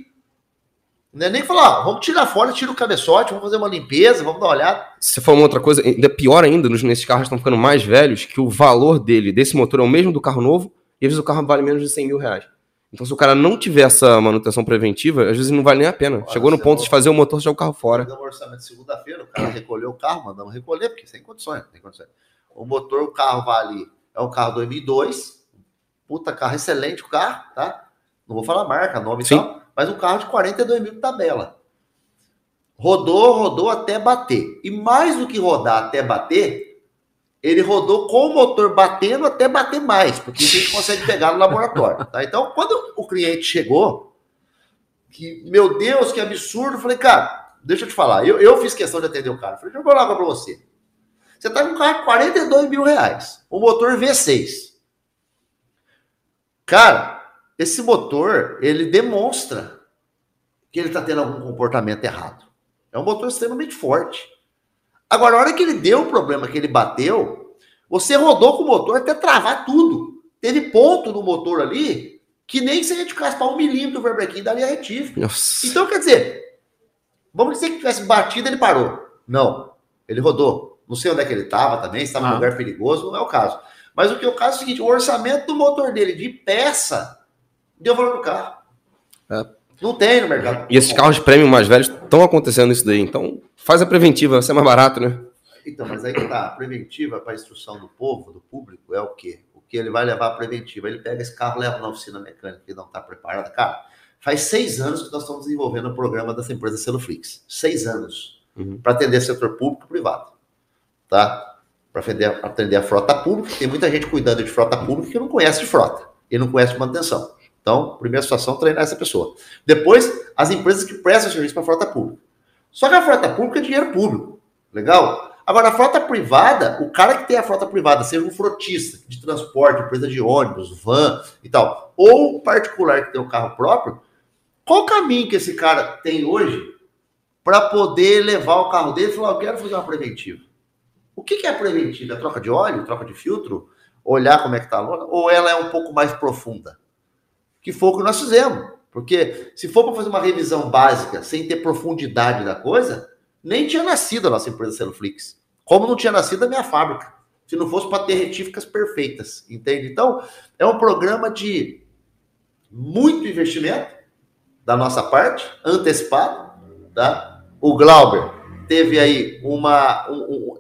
Não é nem falar, ó, vamos tirar fora, tira o cabeçote, vamos fazer uma limpeza, vamos dar uma olhada. Se for uma outra coisa, ainda pior ainda, nesses carros estão ficando mais velhos, que o valor dele, desse motor, é o mesmo do carro novo, e às vezes o carro vale menos de 100 mil reais. Então, se o cara não tiver essa manutenção preventiva, às vezes não vale nem a pena. Chegou no ponto não- de fazer o motor, jogar o carro fora. Mandamos orçamento segunda-feira, o cara recolheu o carro, mandamos recolher, porque sem condições, tem condições. O motor, o carro vale, é um carro 2002, puta carro, excelente o carro, tá? Não vou falar marca, nome e Sim. tal, mas um carro de 42 mil de tabela. Rodou, rodou até bater. E mais do que rodar até bater, ele rodou com o motor batendo até bater mais, porque a gente consegue pegar no laboratório. Tá? Então, quando o cliente chegou, que, meu Deus, que absurdo, eu falei, cara, deixa eu te falar, eu, eu fiz questão de atender o cara. Eu falei, deixa eu falar pra você. Você tá com um carro de 42 mil reais, o motor V6. Cara, esse motor, ele demonstra que ele tá tendo algum comportamento errado. É um motor extremamente forte. Agora, a hora que ele deu o problema, que ele bateu, você rodou com o motor até travar tudo. Teve ponto no motor ali que nem se a gente ficasse para um milímetro o verbrequim daria retífica. Nossa. Então, quer dizer, vamos dizer que tivesse batido, ele parou. Não, ele rodou. Não sei onde é que ele estava também, se estava Ah. num lugar perigoso, não é o caso. Mas o que é o caso é o seguinte: o orçamento do motor dele de peça deu valor do carro. É. Não tem no mercado. E esses carros premium mais velhos estão acontecendo isso daí. Então, faz a preventiva, vai ser mais barato, né? Então, mas aí que tá. A preventiva para a instrução do povo, do público, é o quê? O que ele vai levar a preventiva? Ele pega esse carro, leva na oficina mecânica que não está preparada. Cara, faz seis anos que nós estamos desenvolvendo o programa dessa empresa Celoflix. Seis anos. Uhum. Para atender setor público e privado. Tá? Para atender, atender a frota pública. Tem muita gente cuidando de frota pública que não conhece de frota e não conhece manutenção. Então, primeira situação, treinar essa pessoa. Depois, as empresas que prestam serviço para a frota pública. Só que a frota pública é dinheiro público. Legal? Agora, a frota privada, o cara que tem a frota privada, seja um frotista de transporte, empresa de ônibus, van e tal, ou um particular que tem um carro próprio, qual o caminho que esse cara tem hoje para poder levar o carro dele e falar, eu quero fazer uma preventiva? O que, que é preventiva? É troca de óleo, troca de filtro? Olhar como é que tá a lona? Ou ela é um pouco mais profunda? Que foi o que nós fizemos. Porque se for para fazer uma revisão básica, sem ter profundidade da coisa, nem tinha nascido a nossa empresa Celoflix. Como não tinha nascido a minha fábrica. Se não fosse para ter retíficas perfeitas, entende? Então, é um programa de muito investimento da nossa parte, antecipado, tá? O Glauber teve aí uma, um- um-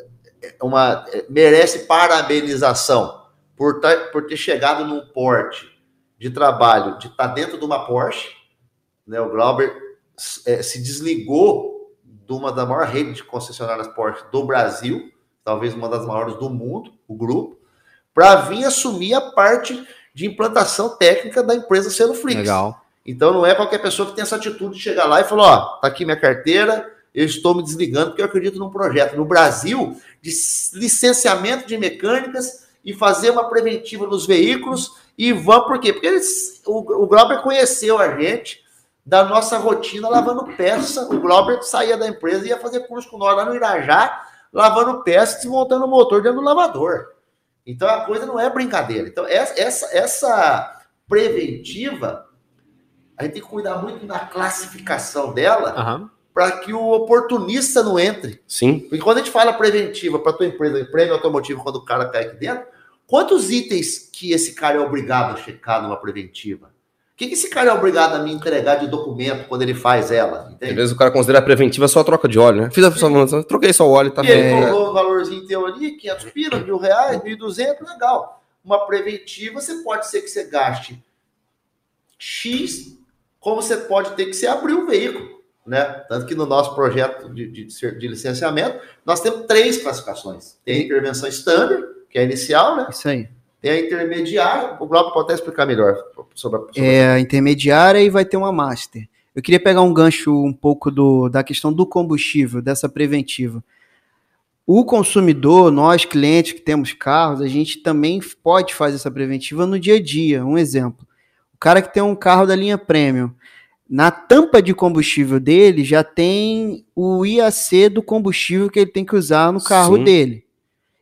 uma merece parabenização, por, tá, por ter chegado num porte de trabalho de estar tá dentro de uma Porsche, né? O Glauber é, se desligou de uma da maior rede de concessionárias Porsche do Brasil, talvez uma das maiores do mundo, o grupo, para vir assumir a parte de implantação técnica da empresa Selo Flix. Legal. Então não é qualquer pessoa que tem essa atitude de chegar lá e falar, ó, tá aqui minha carteira, eu estou me desligando porque eu acredito num projeto no Brasil de licenciamento de mecânicas e fazer uma preventiva nos veículos e vão por quê? Porque eles, o, o Glauber conheceu a gente da nossa rotina lavando peça. O Glauber saía da empresa e ia fazer curso com nós lá no Irajá, lavando peça, desmontando o motor dentro do lavador. Então a coisa não é brincadeira. Então essa, essa, essa preventiva, a gente tem que cuidar muito na classificação dela Aham. para que o oportunista não entre. Sim. Porque quando a gente fala preventiva para tua empresa, prêmio automotivo, quando o cara cai aqui dentro, quantos itens que esse cara é obrigado a checar numa preventiva? O que, que esse cara é obrigado a me entregar de documento quando ele faz ela? Às Entende? vezes o cara considera preventiva só a troca de óleo, né? Fiz a função, troquei só o óleo, tá E ele bem. colocou um valorzinho teu ali, 500 pila, mil reais, 1.200, legal. Uma preventiva, você pode ser que você gaste X, como você pode ter que você abrir o veículo, né? Tanto que no nosso projeto de, de, de licenciamento, nós temos três classificações. Tem a intervenção standard, que é a inicial, né? Isso aí. Tem a intermediária, o Glauco pode até explicar melhor sobre a... Sobre É a intermediária e vai ter uma master. Eu queria pegar um gancho um pouco do, da questão do combustível, dessa preventiva. O consumidor, nós clientes que temos carros, a gente também pode fazer essa preventiva no dia a dia. Um exemplo: o cara que tem um carro da linha premium, na tampa de combustível dele já tem o IAC do combustível que ele tem que usar no carro Sim. dele.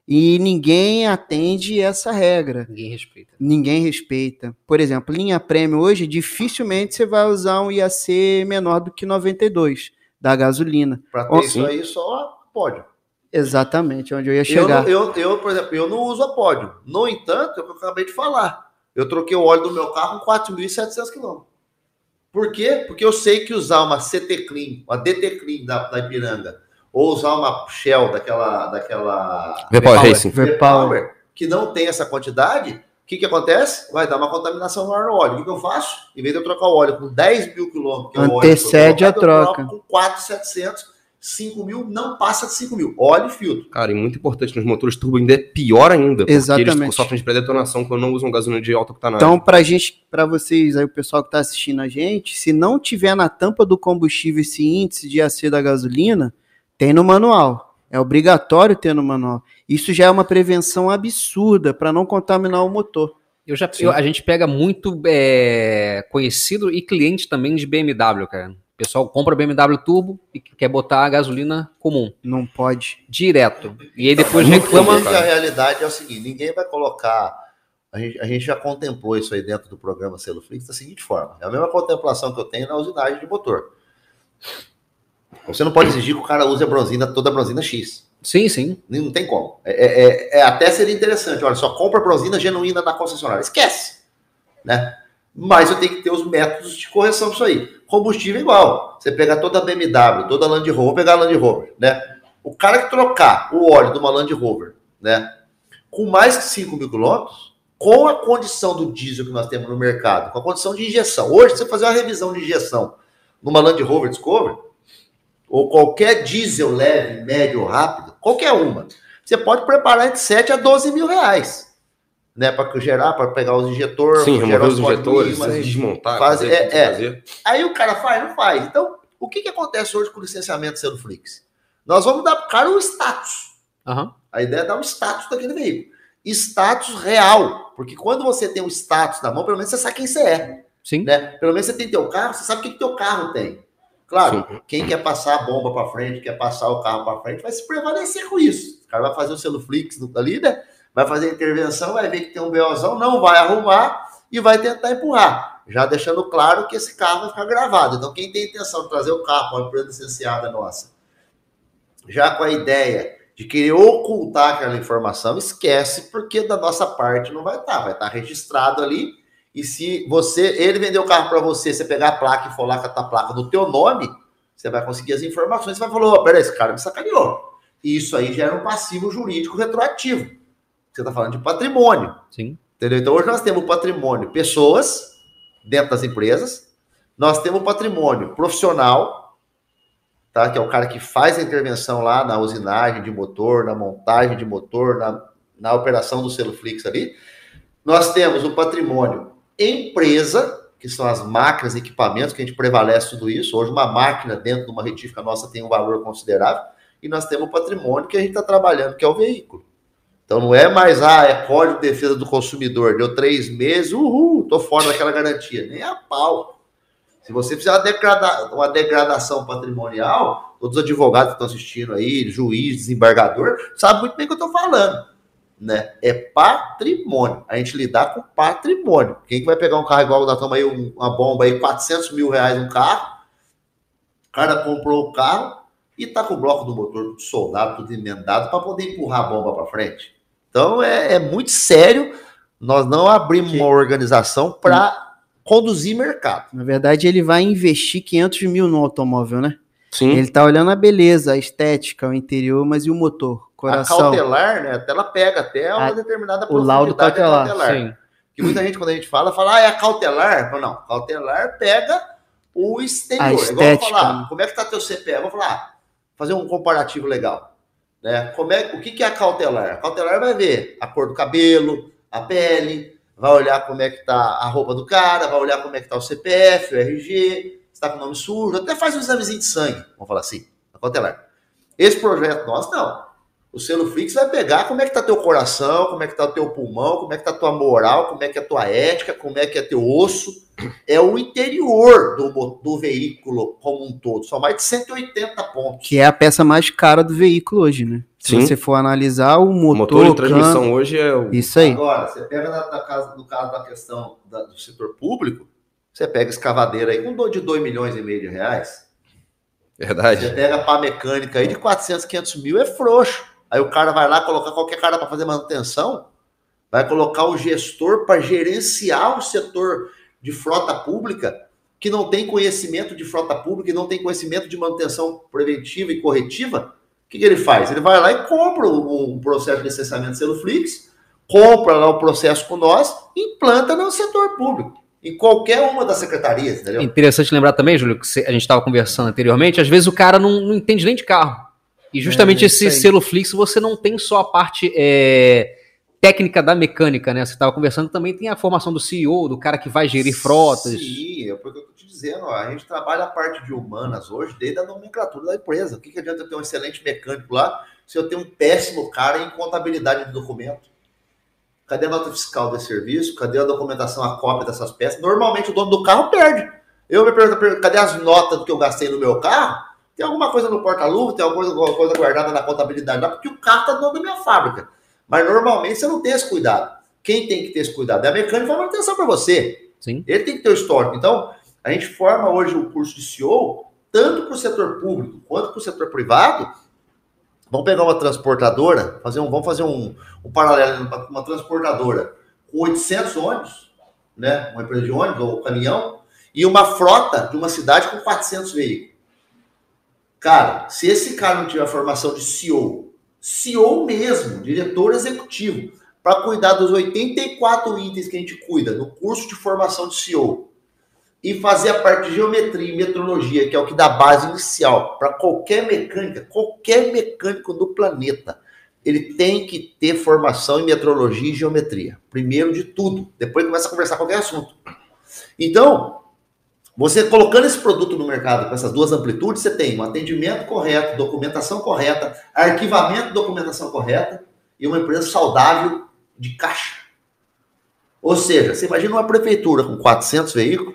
E ninguém atende essa regra. Ninguém respeita. Ninguém respeita. Por exemplo, linha premium hoje, dificilmente você vai usar um IAC menor do que 92 da gasolina. Para ter isso sim. aí, só pode. Exatamente, onde eu ia Eu, chegar. não- eu, eu, por exemplo, eu não uso a pódio. No entanto, é o que eu acabei de falar. Eu troquei o óleo do meu carro com 4.700 quilômetros. Por quê? Porque eu sei que usar uma CT Clean, uma DT Clean da, da Ipiranga, ou usar uma Shell daquela, daquela Vê Power Power. Racing. V-Power. que não tem essa quantidade, o que, que acontece? Vai dar uma contaminação maior no óleo. O que, que eu faço? Em vez de eu trocar o óleo com 10 mil quilômetros, que é o óleo Antecede a troca. troco Com 4,700, 5 mil, não passa de 5 mil. Óleo e filtro. Cara, e muito importante nos motores turbo ainda é pior ainda. Porque Exatamente. eles sofrem de predetonação quando não usam gasolina de alta octanagem. Então, pra gente, para vocês aí, o pessoal que tá assistindo a gente, se não tiver na tampa do combustível esse índice de IAC da gasolina, tem no manual. É obrigatório ter no manual. Isso já é uma prevenção absurda para não contaminar o motor. Eu já, eu- a gente pega muito é, conhecido e cliente também de BMW, cara. O pessoal compra BMW Turbo e quer botar a gasolina comum, Não pode. direto. E aí depois reclama. a realidade é o seguinte: ninguém vai colocar. A gente, a gente já contemplou isso aí dentro do programa Selo Flix da seguinte forma: é a mesma contemplação que eu tenho na usinagem de motor. Você não pode exigir que o cara use a bronzina, toda a bronzina X. Sim, sim. Não tem como. É, é- é- é até seria interessante. Olha, só compra bronzina genuína na concessionária. Esquece. Né? Mas eu tenho que ter os métodos de correção disso aí. Combustível é igual. Você pegar toda a BMW, toda a Land Rover, vou pegar a Land Rover, né? O cara que trocar o óleo de uma Land Rover, né? Com mais que 5 mil quilômetros, com a condição do diesel que nós temos no mercado, com a condição de injeção. Hoje, você fazer uma revisão de injeção numa Land Rover Discovery, ou qualquer diesel leve, médio ou rápido, qualquer uma, você pode preparar entre 7 a 12 mil reais. Né, para gerar, para pegar os injetores, Sim, gerar os injetores, ímãs, desmontar, faz- fazer, é, é. fazer. Aí o cara faz, não faz. Então, o que, que acontece hoje com o licenciamento sendo Flix? Nós vamos dar para o cara o status. Aham. A ideia é dar o status daquele veículo. Status real. Porque quando você tem o status na mão, pelo menos você sabe quem você é. Sim. Né? Pelo menos você tem teu carro, você sabe o que, que teu carro tem. Claro, quem quer passar a bomba para frente, quer passar o carro para frente, vai se prevalecer com isso. O cara vai fazer o selo Flix ali, né? Vai fazer a intervenção, vai ver que tem um BOzão, não vai arrumar e vai tentar empurrar. Já deixando claro que esse carro vai ficar gravado. Então, quem tem intenção de trazer o carro para uma empresa licenciada nossa, já com a ideia de querer ocultar aquela informação, esquece, porque da nossa parte não vai estar. Vai estar registrado ali. E se você, ele vender o carro para você, você pegar a placa e for lá com a placa no teu nome, você vai conseguir as informações. Você vai falar, oh, peraí, esse cara me sacaneou. E isso aí gera um passivo jurídico retroativo. Você está falando de patrimônio. Sim. Entendeu? Então hoje nós temos patrimônio pessoas dentro das empresas, nós temos patrimônio profissional, tá? que é o cara que faz a intervenção lá na usinagem de motor, na montagem de motor, na, na operação do selo Flix ali. Nós temos o patrimônio empresa, que são as máquinas e equipamentos, que a gente prevalece tudo isso. Hoje, uma máquina dentro de uma retífica nossa tem um valor considerável. E nós temos o patrimônio que a gente está trabalhando, que é o veículo. Então não é mais, ah, é código de defesa do consumidor, deu três meses, uhul, tô fora daquela garantia. Nem a pau. Se você fizer uma, degrada, uma degradação patrimonial, todos os advogados que estão assistindo aí, juiz, desembargador, sabem muito bem o que eu estou falando. Né? É patrimônio. A gente lidar com patrimônio. Quem que vai pegar um carro igual nós estamos aí, uma bomba aí, 400 mil reais um carro, o cara comprou o carro e tá com o bloco do motor tudo soldado, tudo emendado, para poder empurrar a bomba para frente. Então é, é muito sério. Nós não abrimos Que- uma organização para conduzir mercado. Na verdade, ele vai investir 500 mil no automóvel, né? Sim. Ele tá olhando a beleza, a estética, o interior, mas e o motor? A Coração. cautelar, né? Até ela pega até uma A- determinada o laudo profundidade da cautelar, Sim. Que muita gente, quando a gente fala, fala, ah, é a cautelar. Não, cautelar pega o exterior. A É igual eu estética, falar, como é que tá teu CPF? Vou falar, ah, fazer um comparativo legal. Né? Como é, o que, que é a cautelar? A cautelar vai ver a cor do cabelo, a pele, vai olhar como é que tá a roupa do cara, vai olhar como é que tá o CPF, o RG, se tá com o nome sujo, até faz um examezinho de sangue, vamos falar assim, a cautelar. Esse projeto nosso, não. O selo Flix vai pegar como é que tá teu coração, como é que tá o teu pulmão, como é que tá tua moral, como é que é tua ética, como é que é teu osso. É o interior do, do veículo como um todo. São mais de 180 pontos. Que é a peça mais cara do veículo hoje, né? Se Sim. você for analisar o O motor, motor de transmissão cano, hoje é o. Isso aí. Agora, você pega na, na casa, no caso da questão da- do setor público, você pega escavadeira aí com do- de 2 milhões e meio de reais. Você Verdade. pega pá mecânica aí de 400, 500 mil, é frouxo. Aí o cara vai lá colocar qualquer cara para fazer manutenção, vai colocar o gestor para gerenciar o setor de frota pública, que não tem conhecimento de frota pública e não tem conhecimento de manutenção preventiva e corretiva. O que, que ele faz? Ele vai lá e compra um processo de licenciamento selo Flix, compra lá o processo com nós implanta no setor público, em qualquer uma das secretarias, entendeu? Interessante lembrar também, Júlio, que a gente estava conversando anteriormente, às vezes o cara não, não entende nem de carro. E justamente É, esse selo Flix, você não tem só a parte é, técnica da mecânica, né? Você estava conversando, também tem a formação do CEO, do cara que vai gerir frotas. Sim, é porque eu tô te dizendo, ó, a gente trabalha a parte de humanas hoje desde a nomenclatura da empresa. O que, que adianta eu ter um excelente mecânico lá se eu tenho um péssimo cara em contabilidade de documento? Cadê a nota fiscal desse serviço? Cadê a documentação, a cópia dessas peças? Normalmente o dono do carro perde. Eu me pergunto, pergunto, cadê as notas do que eu gastei no meu carro? Tem alguma coisa no porta-luva, tem alguma coisa, alguma coisa guardada na contabilidade lá, porque o carro está dentro da minha fábrica. Mas normalmente você não tem esse cuidado. Quem tem que ter esse cuidado? É a mecânica faz manutenção para você. Sim. Ele tem que ter o histórico. Então, a gente forma hoje o curso de CEO, tanto para o setor público quanto para o setor privado. Vamos pegar uma transportadora, fazer um, vamos fazer um, um paralelo para uma transportadora com 800 ônibus, né? uma empresa de ônibus ou caminhão, e uma frota de uma cidade com 400 veículos. Cara, se esse cara não tiver formação de CEO, CEO mesmo, diretor executivo, para cuidar dos 84 itens que a gente cuida no curso de formação de CEO e fazer a parte de geometria e metrologia, que é o que dá base inicial para qualquer mecânica, qualquer mecânico do planeta, ele tem que ter formação em metrologia e geometria. Primeiro de tudo. Depois começa a conversar qualquer assunto. Então, você colocando esse produto no mercado com essas duas amplitudes, você tem um atendimento correto, documentação correta, arquivamento, documentação correta e uma empresa saudável de caixa. Ou seja, você imagina uma prefeitura com 400 veículos,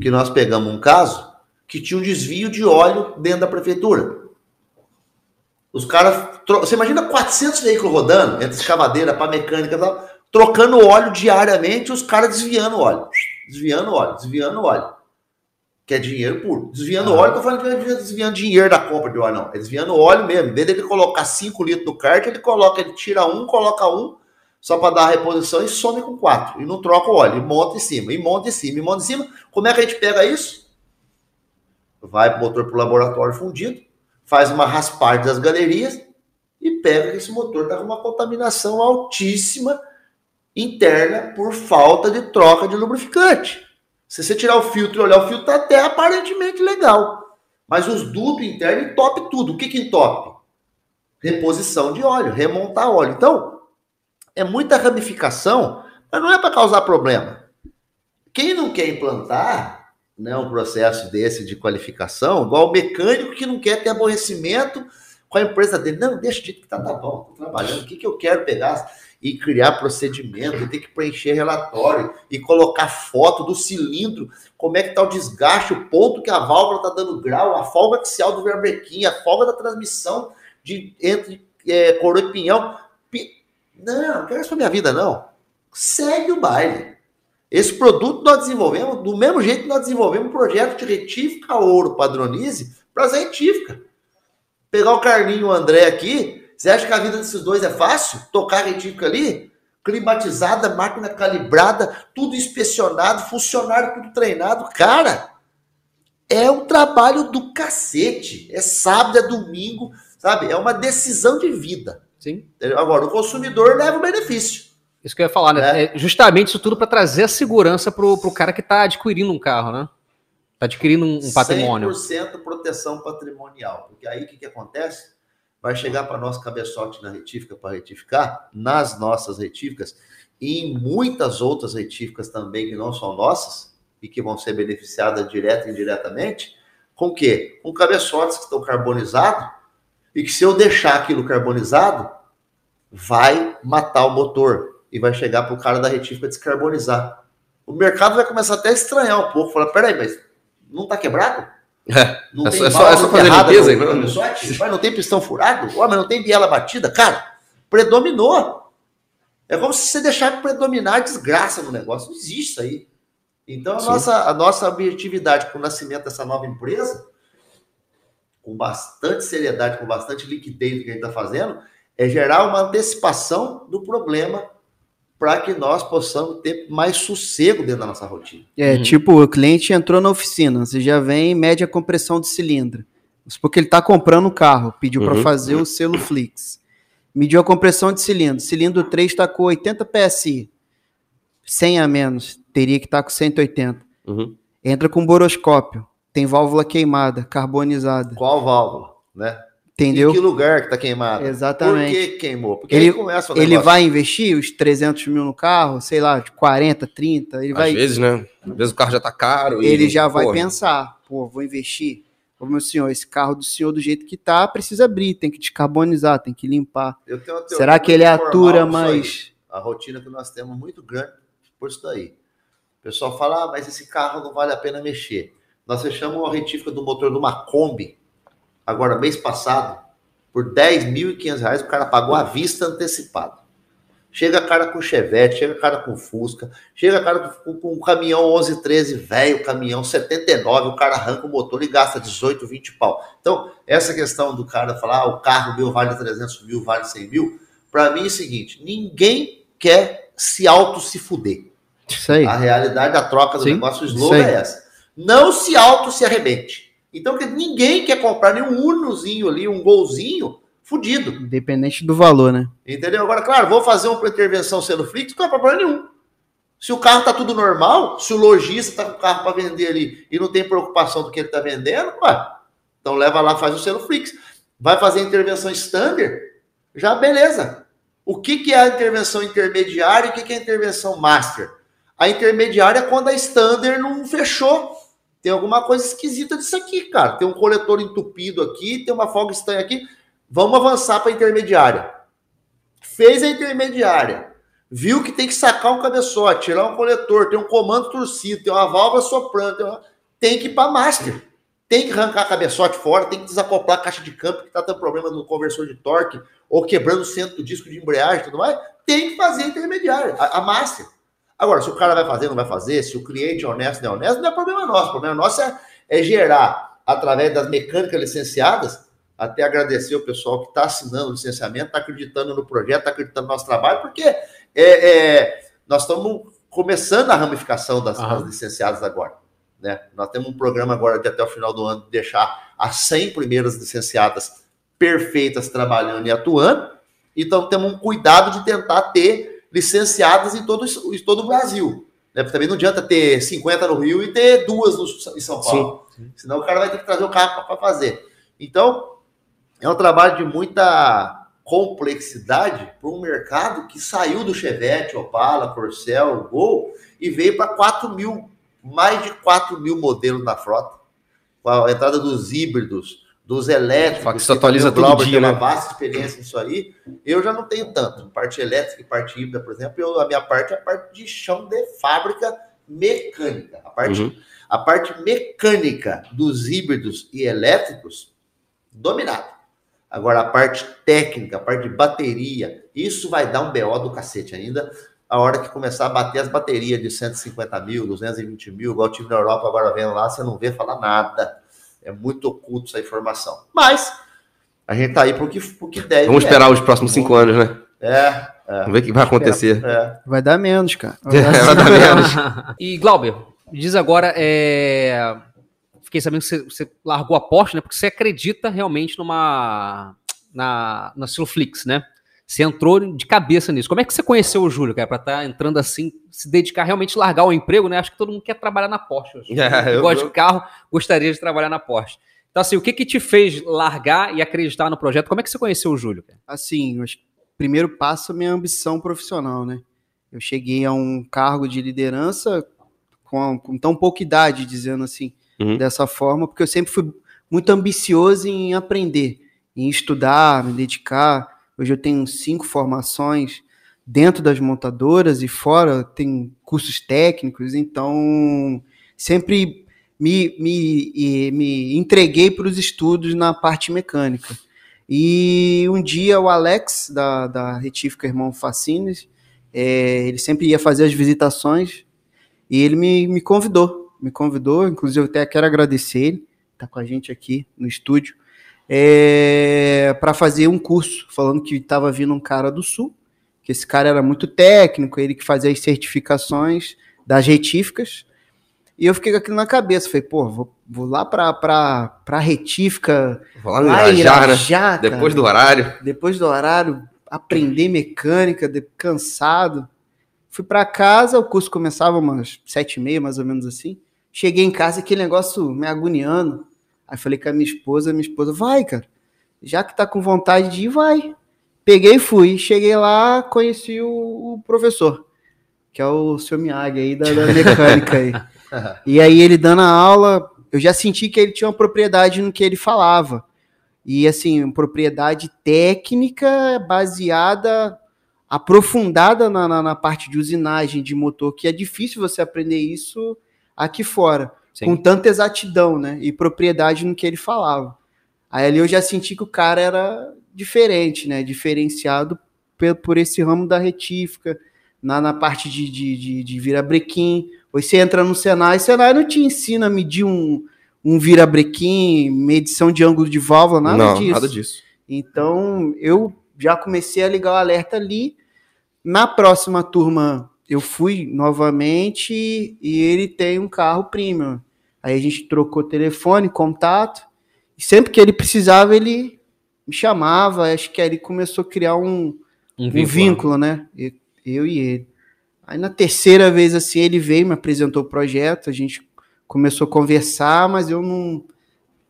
que nós pegamos um caso que tinha um desvio de óleo dentro da prefeitura. Os caras, você imagina 400 veículos rodando, entre escavadeira para mecânica tal, trocando óleo diariamente, os caras desviando óleo, desviando óleo, desviando óleo. Que é dinheiro puro. Desviando óleo, tô falando que não é desviando dinheiro da compra de óleo, não. É desviando óleo mesmo. Em vez dele colocar 5 litros no kart, ele coloca, ele tira um, coloca um, só para dar a reposição e some com quatro. E não troca o óleo, e monta em cima, e monta em cima, e monta em cima. Como é que a gente pega isso? Vai pro motor pro laboratório fundido, faz uma raspagem das galerias e pega que esse motor está com uma contaminação altíssima interna por falta de troca de lubrificante. Se você tirar o filtro e olhar o filtro, está até aparentemente legal. Mas os dutos internos entope tudo. O que que entope? Reposição de óleo, remontar óleo. Então, é muita ramificação, mas não é para causar problema. Quem não quer implantar né, um processo desse de qualificação, igual o mecânico que não quer ter aborrecimento com a empresa dele. Não, deixa jeito que tá, tá bom, tô trabalhando. O que, que eu quero pegar e criar procedimento, e ter que preencher relatório e colocar foto do cilindro, como é que tá o desgaste, o ponto que a válvula tá dando grau, a folga axial do verbrequim, a folga da transmissão de entre é, coroa e pinhão. Não, não quero isso pra minha vida, não. Segue o baile. Esse produto nós desenvolvemos, do mesmo jeito que nós desenvolvemos um projeto de retífica ouro padronize para as retífica. Pegar o Carlinho o André aqui, você acha que a vida desses dois é fácil? Tocar retífica ali? Climatizada, máquina calibrada, tudo inspecionado, funcionário tudo treinado. Cara, é um trabalho do cacete. É sábado, é domingo, sabe? É uma decisão de vida. Sim. Agora, o consumidor leva o benefício. Isso que eu ia falar, né? É. É justamente isso tudo para trazer a segurança pro, pro cara que está adquirindo um carro, né? Está adquirindo um patrimônio. 100% proteção patrimonial. Porque aí o que, que acontece? Vai chegar para nós cabeçote na retífica para retificar, nas nossas retíficas e em muitas outras retíficas também que não são nossas e que vão ser beneficiadas direta e indiretamente. Com o quê? Com cabeçotes que estão carbonizados e que se eu deixar aquilo carbonizado, vai matar o motor e vai chegar para o cara da retífica descarbonizar. O mercado vai começar até a estranhar um pouco, falar, peraí, mas não está quebrado? É, não é, tem só, é, só, é só fazer limpeza, no, no, mas não tem pistão furado? Oh, mas não tem biela batida? Cara, predominou. É como se você deixar predominar a desgraça no negócio. Não existe isso aí. Então, a nossa, a nossa objetividade com o nascimento dessa nova empresa, com bastante seriedade, com bastante liquidez do que a gente está fazendo, é gerar uma antecipação do problema para que nós possamos ter mais sossego dentro da nossa rotina. É, uhum. tipo, o cliente entrou na oficina, você já vem média compressão de cilindro. Porque ele está comprando o carro, pediu uhum. para fazer o selo Flix. Mediu a compressão de cilindro. Cilindro 3 está com 80 PSI. 100 a menos, teria que estar tá com 180. Uhum. Entra com boroscópio. Tem válvula queimada, carbonizada. Qual válvula, né? Entendeu? Em que lugar que está queimado? Exatamente. Por que queimou? Porque ele, começa ele vai investir os 300 mil no carro, sei lá, de 40, 30. Ele Às vai, vezes, né? Às vezes o carro já está caro. Ele já vai pensar, pô, vou investir. Ô, meu senhor, esse carro do senhor, do jeito que tá, precisa abrir, tem que descarbonizar, tem que limpar. Será que ele atura mais. A rotina que nós temos muito grande por isso daí. O pessoal fala, ah, mas esse carro não vale a pena mexer. Nós fechamos a retífica do motor de uma Kombi agora mês passado, por 10.500 reais, o cara pagou à vista antecipado. Chega cara com Chevette, chega cara com Fusca, chega cara com, com um caminhão 11, 13, velho, caminhão 79, o cara arranca o motor e gasta 18, 20 pau. Então, essa questão do cara falar, ah, o carro meu vale 300 mil, vale 100 mil, para mim é o seguinte, ninguém quer se auto se fuder. Isso aí. A realidade da troca do Sim, negócio, o slogan é essa. Não se auto se arrebente. Então, ninguém quer comprar nenhum Unozinho ali, um golzinho, fudido. Independente do valor, né? Entendeu? Agora, claro, vou fazer uma intervenção sendo flix, não é problema nenhum. Se o carro tá tudo normal, se o lojista tá com o carro para vender ali e não tem preocupação do que ele tá vendendo, ué, então leva lá, faz o selo flix. Vai fazer intervenção standard, já beleza. O que, que é a intervenção intermediária e o que, que é a intervenção master? A intermediária é quando a standard não fechou tem alguma coisa esquisita disso aqui, cara. Tem um coletor entupido aqui, tem uma folga estranha aqui. Vamos avançar para a intermediária. Fez a intermediária. Viu que tem que sacar um cabeçote, tirar um coletor, tem um comando torcido, tem uma válvula soprando, tem, uma... tem que ir para master. Tem que arrancar cabeçote fora, tem que desacoplar a caixa de campo que está tendo problema no conversor de torque, ou quebrando o centro do disco de embreagem tudo mais. Tem que fazer a intermediária, a, a master. Agora, se o cara vai fazer, não vai fazer, se o cliente é honesto, não é honesto, não é problema nosso. O problema nosso é, é gerar, através das mecânicas licenciadas, até agradecer o pessoal que está assinando o licenciamento, está acreditando no projeto, está acreditando no nosso trabalho, porque é, é, nós estamos começando a ramificação das, das, licenciadas agora. Né? Nós temos um programa agora de até o final do ano deixar as 100 primeiras licenciadas perfeitas trabalhando e atuando, Então temos um cuidado de tentar ter licenciadas em todo, em todo o Brasil. Né? Também não adianta ter 50 no Rio e ter duas no, em São Paulo. Sim, sim. Senão o cara vai ter que trazer o carro para fazer. Então, é um trabalho de muita complexidade para um mercado que saiu do Chevette, Opala, Corcel, Gol e veio para 4 mil, mais de 4 mil modelos na frota. Com a entrada dos híbridos, dos elétricos. Se atualiza todo dia, né? uma vasta experiência nisso aí. Eu já não tenho tanto. Parte elétrica e parte híbrida, por exemplo, eu, a minha parte é a parte de chão de fábrica mecânica. A parte, uhum. a parte mecânica dos híbridos e elétricos, dominada. Agora, a parte técnica, a parte de bateria, isso vai dar um BO do cacete ainda. A hora que começar a bater as baterias de 150 mil, 220 mil, igual o time na Europa agora vendo lá, você não vê falar nada é muito oculto essa informação. Mas a gente tá aí pro que, pro que deve. Vamos esperar é. os próximos cinco anos, né? É. é. Vamos ver o que vai acontecer. É. Vai dar menos, cara. Vai <laughs> dar, vai dar menos. e Glauber, diz agora, é... fiquei sabendo que você, você, largou a Porsche, né? Porque você acredita realmente numa na, na Silflix, né? Você entrou de cabeça nisso. Como é que você conheceu o Júlio, cara, para estar tá entrando assim, se dedicar realmente largar o emprego, né? Acho que todo mundo quer trabalhar na Porsche. <laughs> É, eu, gosto eu... de carro, gostaria de trabalhar na Porsche. Então, assim, o que que te fez largar e acreditar no projeto? Como é que você conheceu o Júlio? Cara? Assim, o primeiro passo é minha ambição profissional, né? Eu cheguei a um cargo de liderança com, com tão pouca idade, dizendo assim, uhum. dessa forma, porque eu sempre fui muito ambicioso em aprender, em estudar, me dedicar. Hoje eu tenho cinco formações dentro das montadoras e fora, tem cursos técnicos, então sempre me, me, me entreguei para os estudos na parte mecânica. E um dia o Alex, da, da Retífica Irmão Facines, é, ele sempre ia fazer as visitações e ele me, me convidou, me convidou, inclusive eu até quero agradecer ele, está com a gente aqui no estúdio, é, para fazer um curso, falando que estava vindo um cara do Sul, que esse cara era muito técnico, ele que fazia as certificações das retíficas. E eu fiquei com aquilo na cabeça. Falei, pô, vou, vou lá para pra retífica. Vou lá no lá Irajá, né? Depois do horário. Depois do horário, aprender mecânica, de, cansado. Fui para casa, o curso começava umas sete e meia, mais ou menos assim. Cheguei em casa, aquele negócio me agoniando. Aí falei com a minha esposa, minha esposa, vai, cara. Já que tá com vontade de ir, vai. Peguei e fui. Cheguei lá, conheci o, o professor, que é o seu Miyagi aí da, da mecânica aí. <laughs> e aí ele dando a aula, eu já senti que ele tinha uma propriedade no que ele falava. E assim, propriedade técnica baseada, aprofundada na, na, na parte de usinagem de motor, que é difícil você aprender isso aqui fora. Sim. com tanta exatidão, né? E propriedade no que ele falava. Aí ali eu já senti que o cara era diferente, né? Diferenciado por, por esse ramo da retífica, na, na parte de, de, de, de virabrequim. Hoje você entra no Senai, o Senai não te ensina a medir um, um virabrequim, medição de ângulo de válvula, nada não, disso. nada disso. Então, eu já comecei a ligar o alerta ali. Na próxima turma eu fui novamente e ele tem um carro premium. Aí a gente trocou telefone, contato, e sempre que ele precisava, ele me chamava. Acho que aí ele começou a criar um, um, vínculo. um vínculo, né? Eu e ele. Aí na terceira vez, assim, ele veio, me apresentou o projeto, a gente começou a conversar, mas eu não.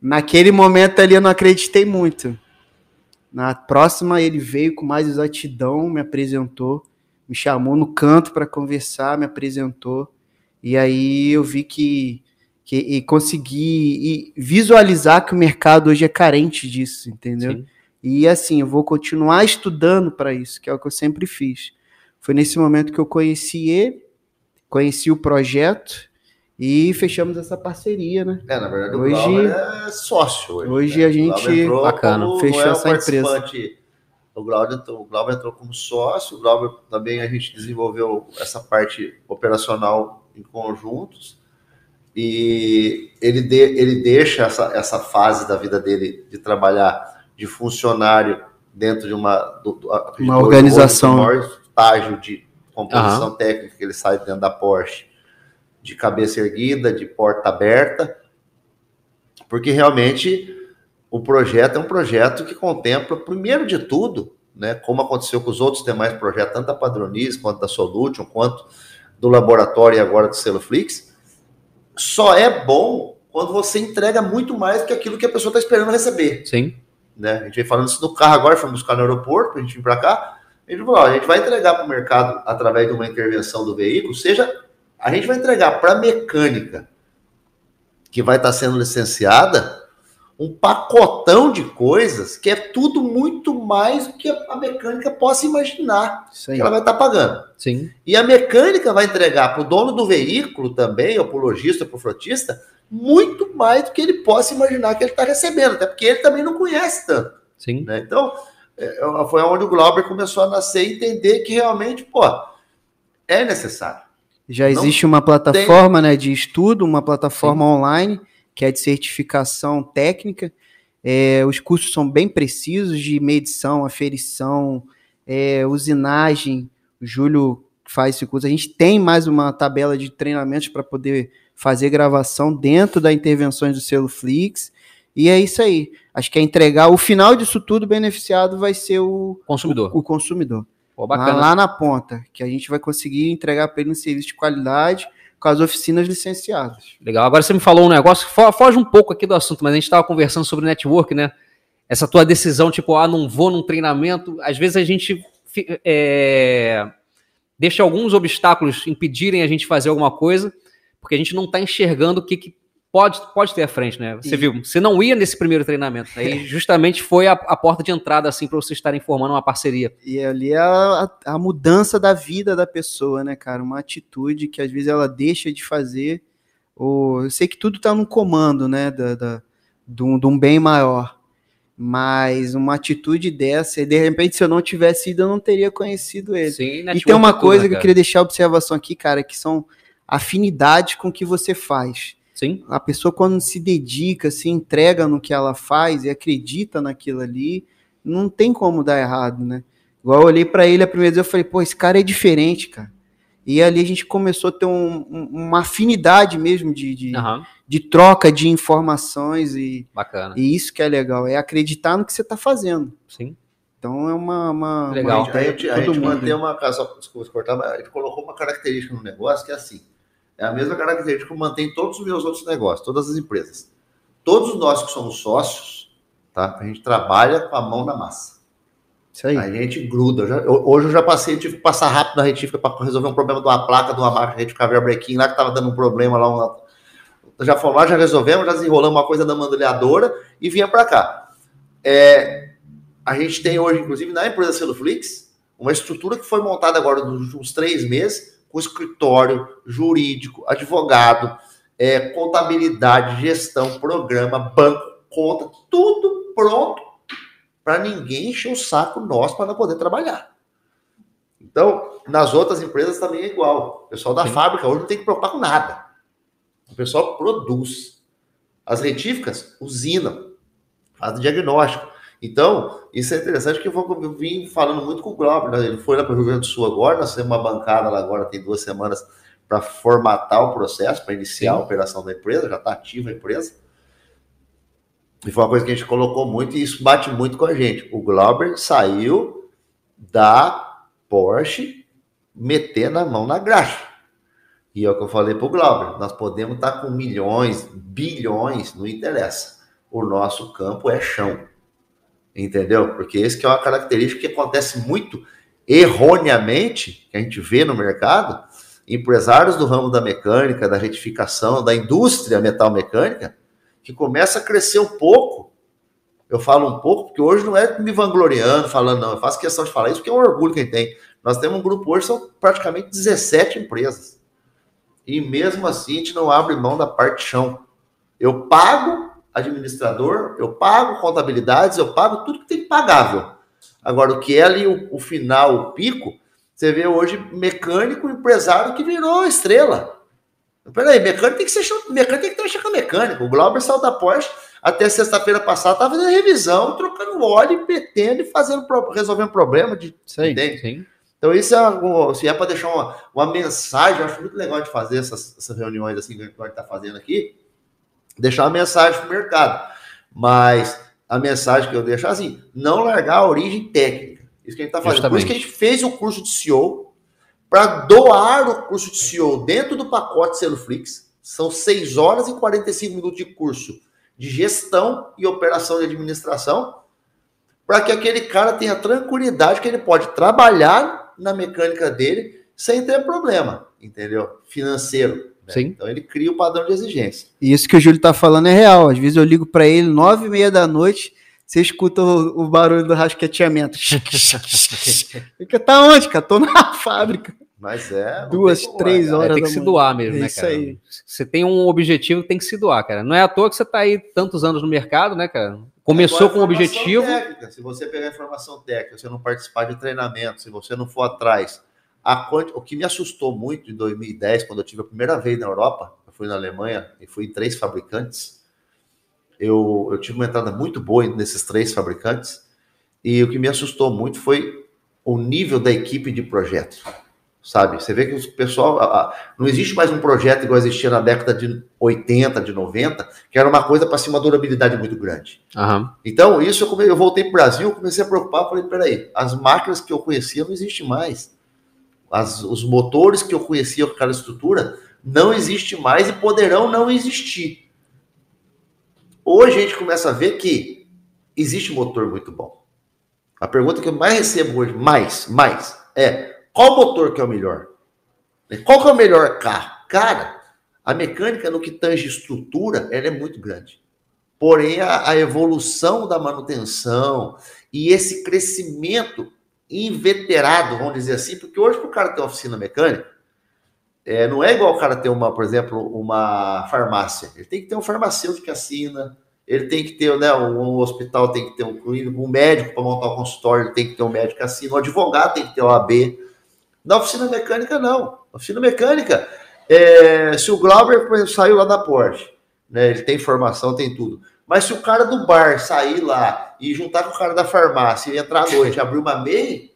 Naquele momento ali eu não acreditei muito. Na próxima, ele veio com mais exatidão, me apresentou me chamou no canto para conversar, me apresentou, e aí eu vi que, que e consegui visualizar que o mercado hoje é carente disso, entendeu? Sim. E assim, eu vou continuar estudando para isso, que é o que eu sempre fiz. Foi nesse momento que eu conheci ele, conheci o projeto e fechamos essa parceria, né? É, na verdade, hoje, o Glauber é sócio. Hoje, hoje né? a gente bacana, fechou é essa empresa. O Glauber, o Glauber entrou como sócio, o Glauber também a gente desenvolveu essa parte operacional em conjuntos e ele, de, ele deixa essa, essa fase da vida dele de trabalhar de funcionário dentro de uma, do, uma organização. Maior estágio de composição uhum. técnica que ele sai dentro da Porsche, de cabeça erguida, de porta aberta, porque realmente o projeto é um projeto que contempla, primeiro de tudo, né, como aconteceu com os outros demais projetos, tanto da Padronize, quanto da Solution, quanto do laboratório e agora do Celoflix, só é bom quando você entrega muito mais do que aquilo que a pessoa está esperando receber. Sim. Né? A gente vem falando isso no carro agora, fomos buscar no aeroporto, a gente vir para cá. A gente falou, ó, a gente vai entregar para o mercado através de uma intervenção do veículo, seja a gente vai entregar para a mecânica que vai estar tá sendo licenciada um pacotão de coisas que é tudo muito mais do que a mecânica possa imaginar que ela vai estar tá pagando. Sim. E a mecânica vai entregar para o dono do veículo também, ou para o lojista, para o frotista, muito mais do que ele possa imaginar que ele está recebendo, até porque ele também não conhece tanto. Sim. Né? Então, é, foi onde o Glauber começou a nascer e entender que realmente, pô, é necessário. Já existe uma plataforma tem... né, de estudo, uma plataforma Sim. online que é de certificação técnica. É, os cursos são bem precisos de medição, aferição, é, usinagem. O Júlio faz esse curso. A gente tem mais uma tabela de treinamentos para poder fazer gravação dentro da intervenções do selo Flix. E é isso aí. Acho que é entregar o final disso tudo beneficiado vai ser o consumidor. O, o consumidor. Pô, lá, lá, na ponta, que a gente vai conseguir entregar para ele um serviço de qualidade com as oficinas licenciadas. Legal. Agora você me falou um negócio foge um pouco aqui do assunto, mas a gente estava conversando sobre network, né? Essa tua decisão, tipo, ah, não vou num treinamento. Às vezes a gente é, deixa alguns obstáculos impedirem a gente fazer alguma coisa, porque a gente não está enxergando o que, que pode, pode ter à frente, né? Você e... viu, você não ia nesse primeiro treinamento, aí né? <laughs> justamente foi a, a, porta de entrada, assim, para vocês estarem formando uma parceria. E ali é a, a, mudança da vida da pessoa, né, cara? Uma atitude que às vezes ela deixa de fazer. Ou, eu sei que tudo está no comando, né, da, da, de, um, de um bem maior. Mas uma atitude dessa, e de repente, se eu não tivesse ido, eu não teria conhecido ele. Sim, e tem uma é coisa né, que eu queria deixar a observação aqui, cara, que são afinidades com o que você faz. Sim. A pessoa, quando se dedica, se entrega no que ela faz e acredita naquilo ali, não tem como dar errado, né? Igual eu olhei para ele a primeira vez, eu falei, pô, esse cara é diferente, cara. E ali a gente começou a ter um, um, uma afinidade mesmo de, de, uhum. de, troca de informações e, Bacana. e isso que é legal, é acreditar no que você está fazendo. Sim. Então é uma. uma legal. Uma a gente, a gente mantém uma. Só, desculpa cortar, mas a gente colocou uma característica no negócio que é assim: é a mesma característica que eu mantenho todos os meus outros negócios, todas as empresas. Todos nós que somos sócios, tá? A gente trabalha com a mão na massa. Isso aí. A gente gruda. Eu já, eu, hoje eu já passei, tive que passar rápido na retífica para resolver um problema de uma placa de uma marca retífica breaking lá que estava dando um problema lá. Uma, já fomos lá, já resolvemos, já desenrolamos uma coisa da mandolhadora e vinha para cá. É, a gente tem hoje, inclusive, na empresa Celuflix, uma estrutura que foi montada agora nos últimos três meses, com escritório jurídico, advogado, é, contabilidade, gestão, programa, banco, conta, tudo pronto para ninguém encher o saco nosso para não poder trabalhar. Então, nas outras empresas também é igual. O pessoal da Sim. fábrica hoje não tem que preocupar com nada. O pessoal produz. As retíficas usinam, fazem diagnóstico. Então, isso é interessante que eu, vou, eu vim falando muito com o Glauber, né? ele foi lá para o Rio Grande do Sul agora, nós temos uma bancada lá agora, tem duas semanas para formatar o processo, para iniciar Sim. a operação da empresa, já está ativa a empresa. E foi uma coisa que a gente colocou muito e isso bate muito com a gente. O Glauber saiu da Porsche metendo a mão na graxa. E é o que eu falei para o Glauber, nós podemos estar tá com milhões, bilhões, não interessa. O nosso campo é chão entendeu? Porque esse é uma característica que acontece muito erroneamente, que a gente vê no mercado, empresários do ramo da mecânica, da retificação, da indústria metal mecânica, que começa a crescer um pouco. Eu falo um pouco porque hoje não é me vangloriando, falando, não, eu faço questão de falar isso porque é um orgulho que a gente tem. Nós temos um grupo hoje, são praticamente 17 empresas. E mesmo assim a gente não abre mão da parte chão. Eu pago administrador, eu pago contabilidades, eu pago tudo que tem pagável. Agora, o que é ali o, o final, o pico, você vê hoje mecânico, empresário que virou estrela. Peraí, mecânico tem que ser mecânico tem que ter com mecânico. O Glauber saiu da Porsche até sexta-feira passada, estava fazendo revisão, trocando óleo, petendo e fazendo, resolvendo problema de. Sim, sim. Então, isso é, se é para deixar uma, uma mensagem, eu acho muito legal de fazer essas, essas reuniões assim que a gente está fazendo aqui deixar uma mensagem para o mercado. Mas a mensagem que eu deixo é assim: não largar a origem técnica. Isso que a gente está fazendo. Por isso que a gente fez o curso de CEO para doar o curso de CEO dentro do pacote Celuflix. São 6 horas e 45 minutos de curso de gestão e operação de administração para que aquele cara tenha tranquilidade que ele pode trabalhar na mecânica dele sem ter problema, entendeu? Financeiro. Né? Sim. Então ele cria o padrão de exigência. E isso que o Júlio tá falando é real. Às vezes eu ligo para ele nove e meia da noite, você escuta o, o barulho do rasqueteamento. <laughs> Fica, tá onde, cara? Tô na <laughs> fábrica. Mas é. Duas, tem como três. É, horas tem da que se doar mesmo, É né, isso cara? aí. Você tem um objetivo, tem que se doar, cara. Não é à toa que você tá aí tantos anos no mercado, né, cara? Começou com um objetivo. técnica. Se você pegar informação técnica, se você não participar de treinamento, se você não for atrás, quanti- o que me assustou muito em 2010, quando eu tive a primeira vez na Europa, eu fui na Alemanha e fui em três fabricantes. Eu, eu tive uma entrada muito boa nesses três fabricantes. E o que me assustou muito foi o nível da equipe de projeto. Sabe? Você vê que o pessoal. a- a- não existe mais um projeto igual existia na década de 80, de 90, que era uma coisa para ser uma durabilidade muito grande. Aham. Então, isso eu, come- eu voltei para o Brasil, comecei a preocupar, falei, peraí, as máquinas que eu conhecia não existem mais. As- os motores que eu conhecia com aquela estrutura não existem mais e poderão não existir. Hoje a gente começa a ver que existe motor muito bom. A pergunta que eu mais recebo hoje, mais, mais, é qual motor que é o melhor? Qual que é o melhor carro? Cara, a mecânica no que tange estrutura, ela é muito grande. Porém, a, a evolução da manutenção e esse crescimento inveterado, vamos dizer assim, porque hoje para o cara ter uma oficina mecânica, é, não é igual o cara ter uma, por exemplo, uma farmácia. Ele tem que ter um farmacêutico que assina, ele tem que ter, né, um, um hospital tem que ter um clínico, um médico para montar o consultório, ele tem que ter um médico que assina, um advogado tem que ter o AB. Na oficina mecânica, não. Na oficina mecânica, é, se o Glauber por exemplo, saiu lá da Porsche, né, ele tem formação, tem tudo. Mas se o cara do bar sair lá e juntar com o cara da farmácia e entrar à noite, <laughs> abrir uma MEI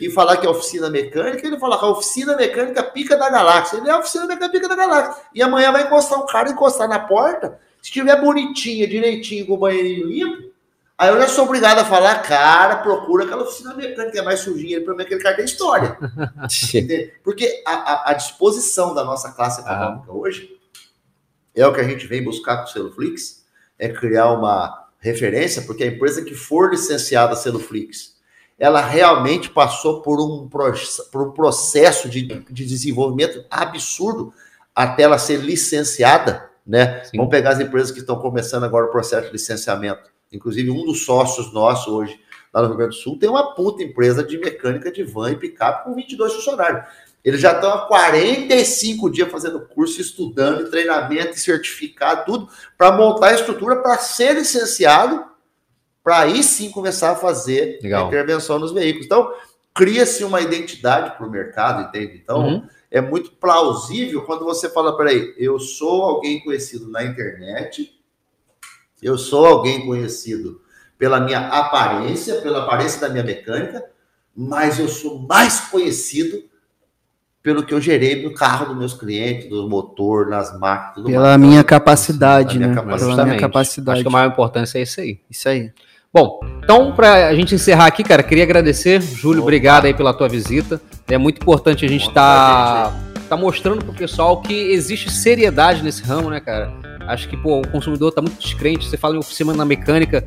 e falar que é oficina mecânica, ele fala que a oficina mecânica pica da galáxia. Ele é a oficina mecânica pica da galáxia. E amanhã vai encostar um cara, encostar na porta, se tiver bonitinha, direitinho, com o banheirinho limpo, aí eu já sou obrigado a falar, cara, procura aquela oficina mecânica, que é mais sujinha, para mim aquele cara tem história. <laughs> Porque a, a- a disposição da nossa classe econômica hoje é o que a gente vem buscar com o Celuflix, é criar uma referência, porque a empresa que for licenciada Celuflix, ela realmente passou por um, por um processo de, de desenvolvimento absurdo até ela ser licenciada, né? Sim. Vamos pegar as empresas que estão começando agora o processo de licenciamento. Inclusive, um dos sócios nossos hoje, lá no Rio Grande do Sul, tem uma puta empresa de mecânica de van e picape com 22 funcionários. Eles já estão há 45 dias fazendo curso, estudando, treinamento e certificado, tudo, para montar a estrutura para ser licenciado, para aí sim começar a fazer Legal. intervenção nos veículos. Então, cria-se uma identidade para o mercado, entende? Então, Uhum. é muito plausível quando você fala, peraí, eu sou alguém conhecido na internet, eu sou alguém conhecido pela minha aparência, pela aparência da minha mecânica, mas eu sou mais conhecido pelo que eu gerei no carro dos meus clientes, do motor, nas máquinas, tudo Pela mais. minha capacidade, minha né? capacidade. Pela minha capacidade. Acho que a maior importância é isso aí. Isso aí. Bom, então, para a gente encerrar aqui, cara, queria agradecer. Júlio, Opa. obrigado aí pela tua visita. É muito importante a gente estar tá mostrando pro pessoal que existe seriedade nesse ramo, né, cara? Acho que, pô, o consumidor tá muito descrente. Você fala em oficina na mecânica.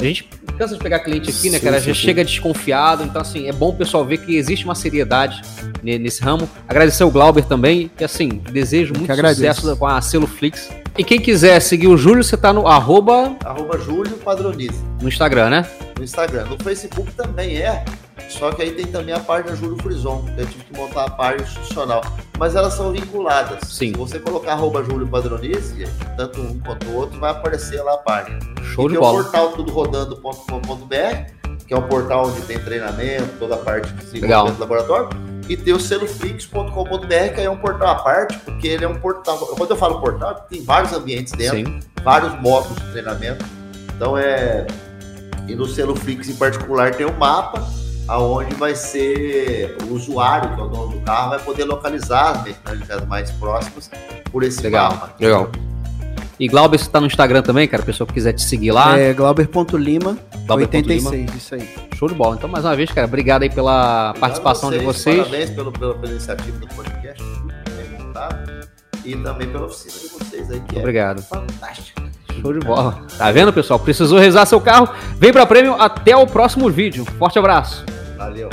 A gente cansa de pegar cliente aqui, né, Sim, cara? sim, Já sim. chega desconfiado. Então, assim, é bom o pessoal ver que existe uma seriedade ne- nesse ramo. Agradecer o Glauber também, que, assim, desejo muito agradeço. sucesso com a Celuflix. E quem quiser seguir o Júlio, você tá no arroba Arroba Júlio Padronize. no Instagram, né? no Instagram. No Facebook também é, só que aí tem também a página Júlio Frison. Eu tive que montar a página institucional. Mas elas são vinculadas. Sim. Se você colocar arroba Júlio Padronize, tanto um quanto o outro, vai aparecer lá a página. Show e de tem bola. o portal tudorrodando.com.br, que é um portal onde tem treinamento, toda a parte de desenvolvimento do laboratório. E tem o seloflix.com.br, que aí é um portal à parte, porque ele é um portal. Quando eu falo portal, tem vários ambientes dentro Sim. vários módulos de treinamento. Então é. E no Celuflix em particular tem um mapa aonde vai ser o usuário, que é o dono do carro, vai poder localizar as mecânicas mais próximas por esse Legal. mapa. Legal. E Glauber, você está no Instagram também, cara? Pessoa que quiser te seguir lá. É glauber.lima86, Glauber. isso aí. Show de bola. Então, mais uma vez, cara, obrigado aí pela obrigado participação vocês, de vocês. Parabéns pelo, pela, pela iniciativa do podcast, bem montado, e também pela oficina de vocês aí, que é obrigado. é fantástica. Show de bola. Tá vendo, pessoal? Precisou rezar seu carro? Vem para prêmio. Até o próximo vídeo. Forte abraço. Valeu.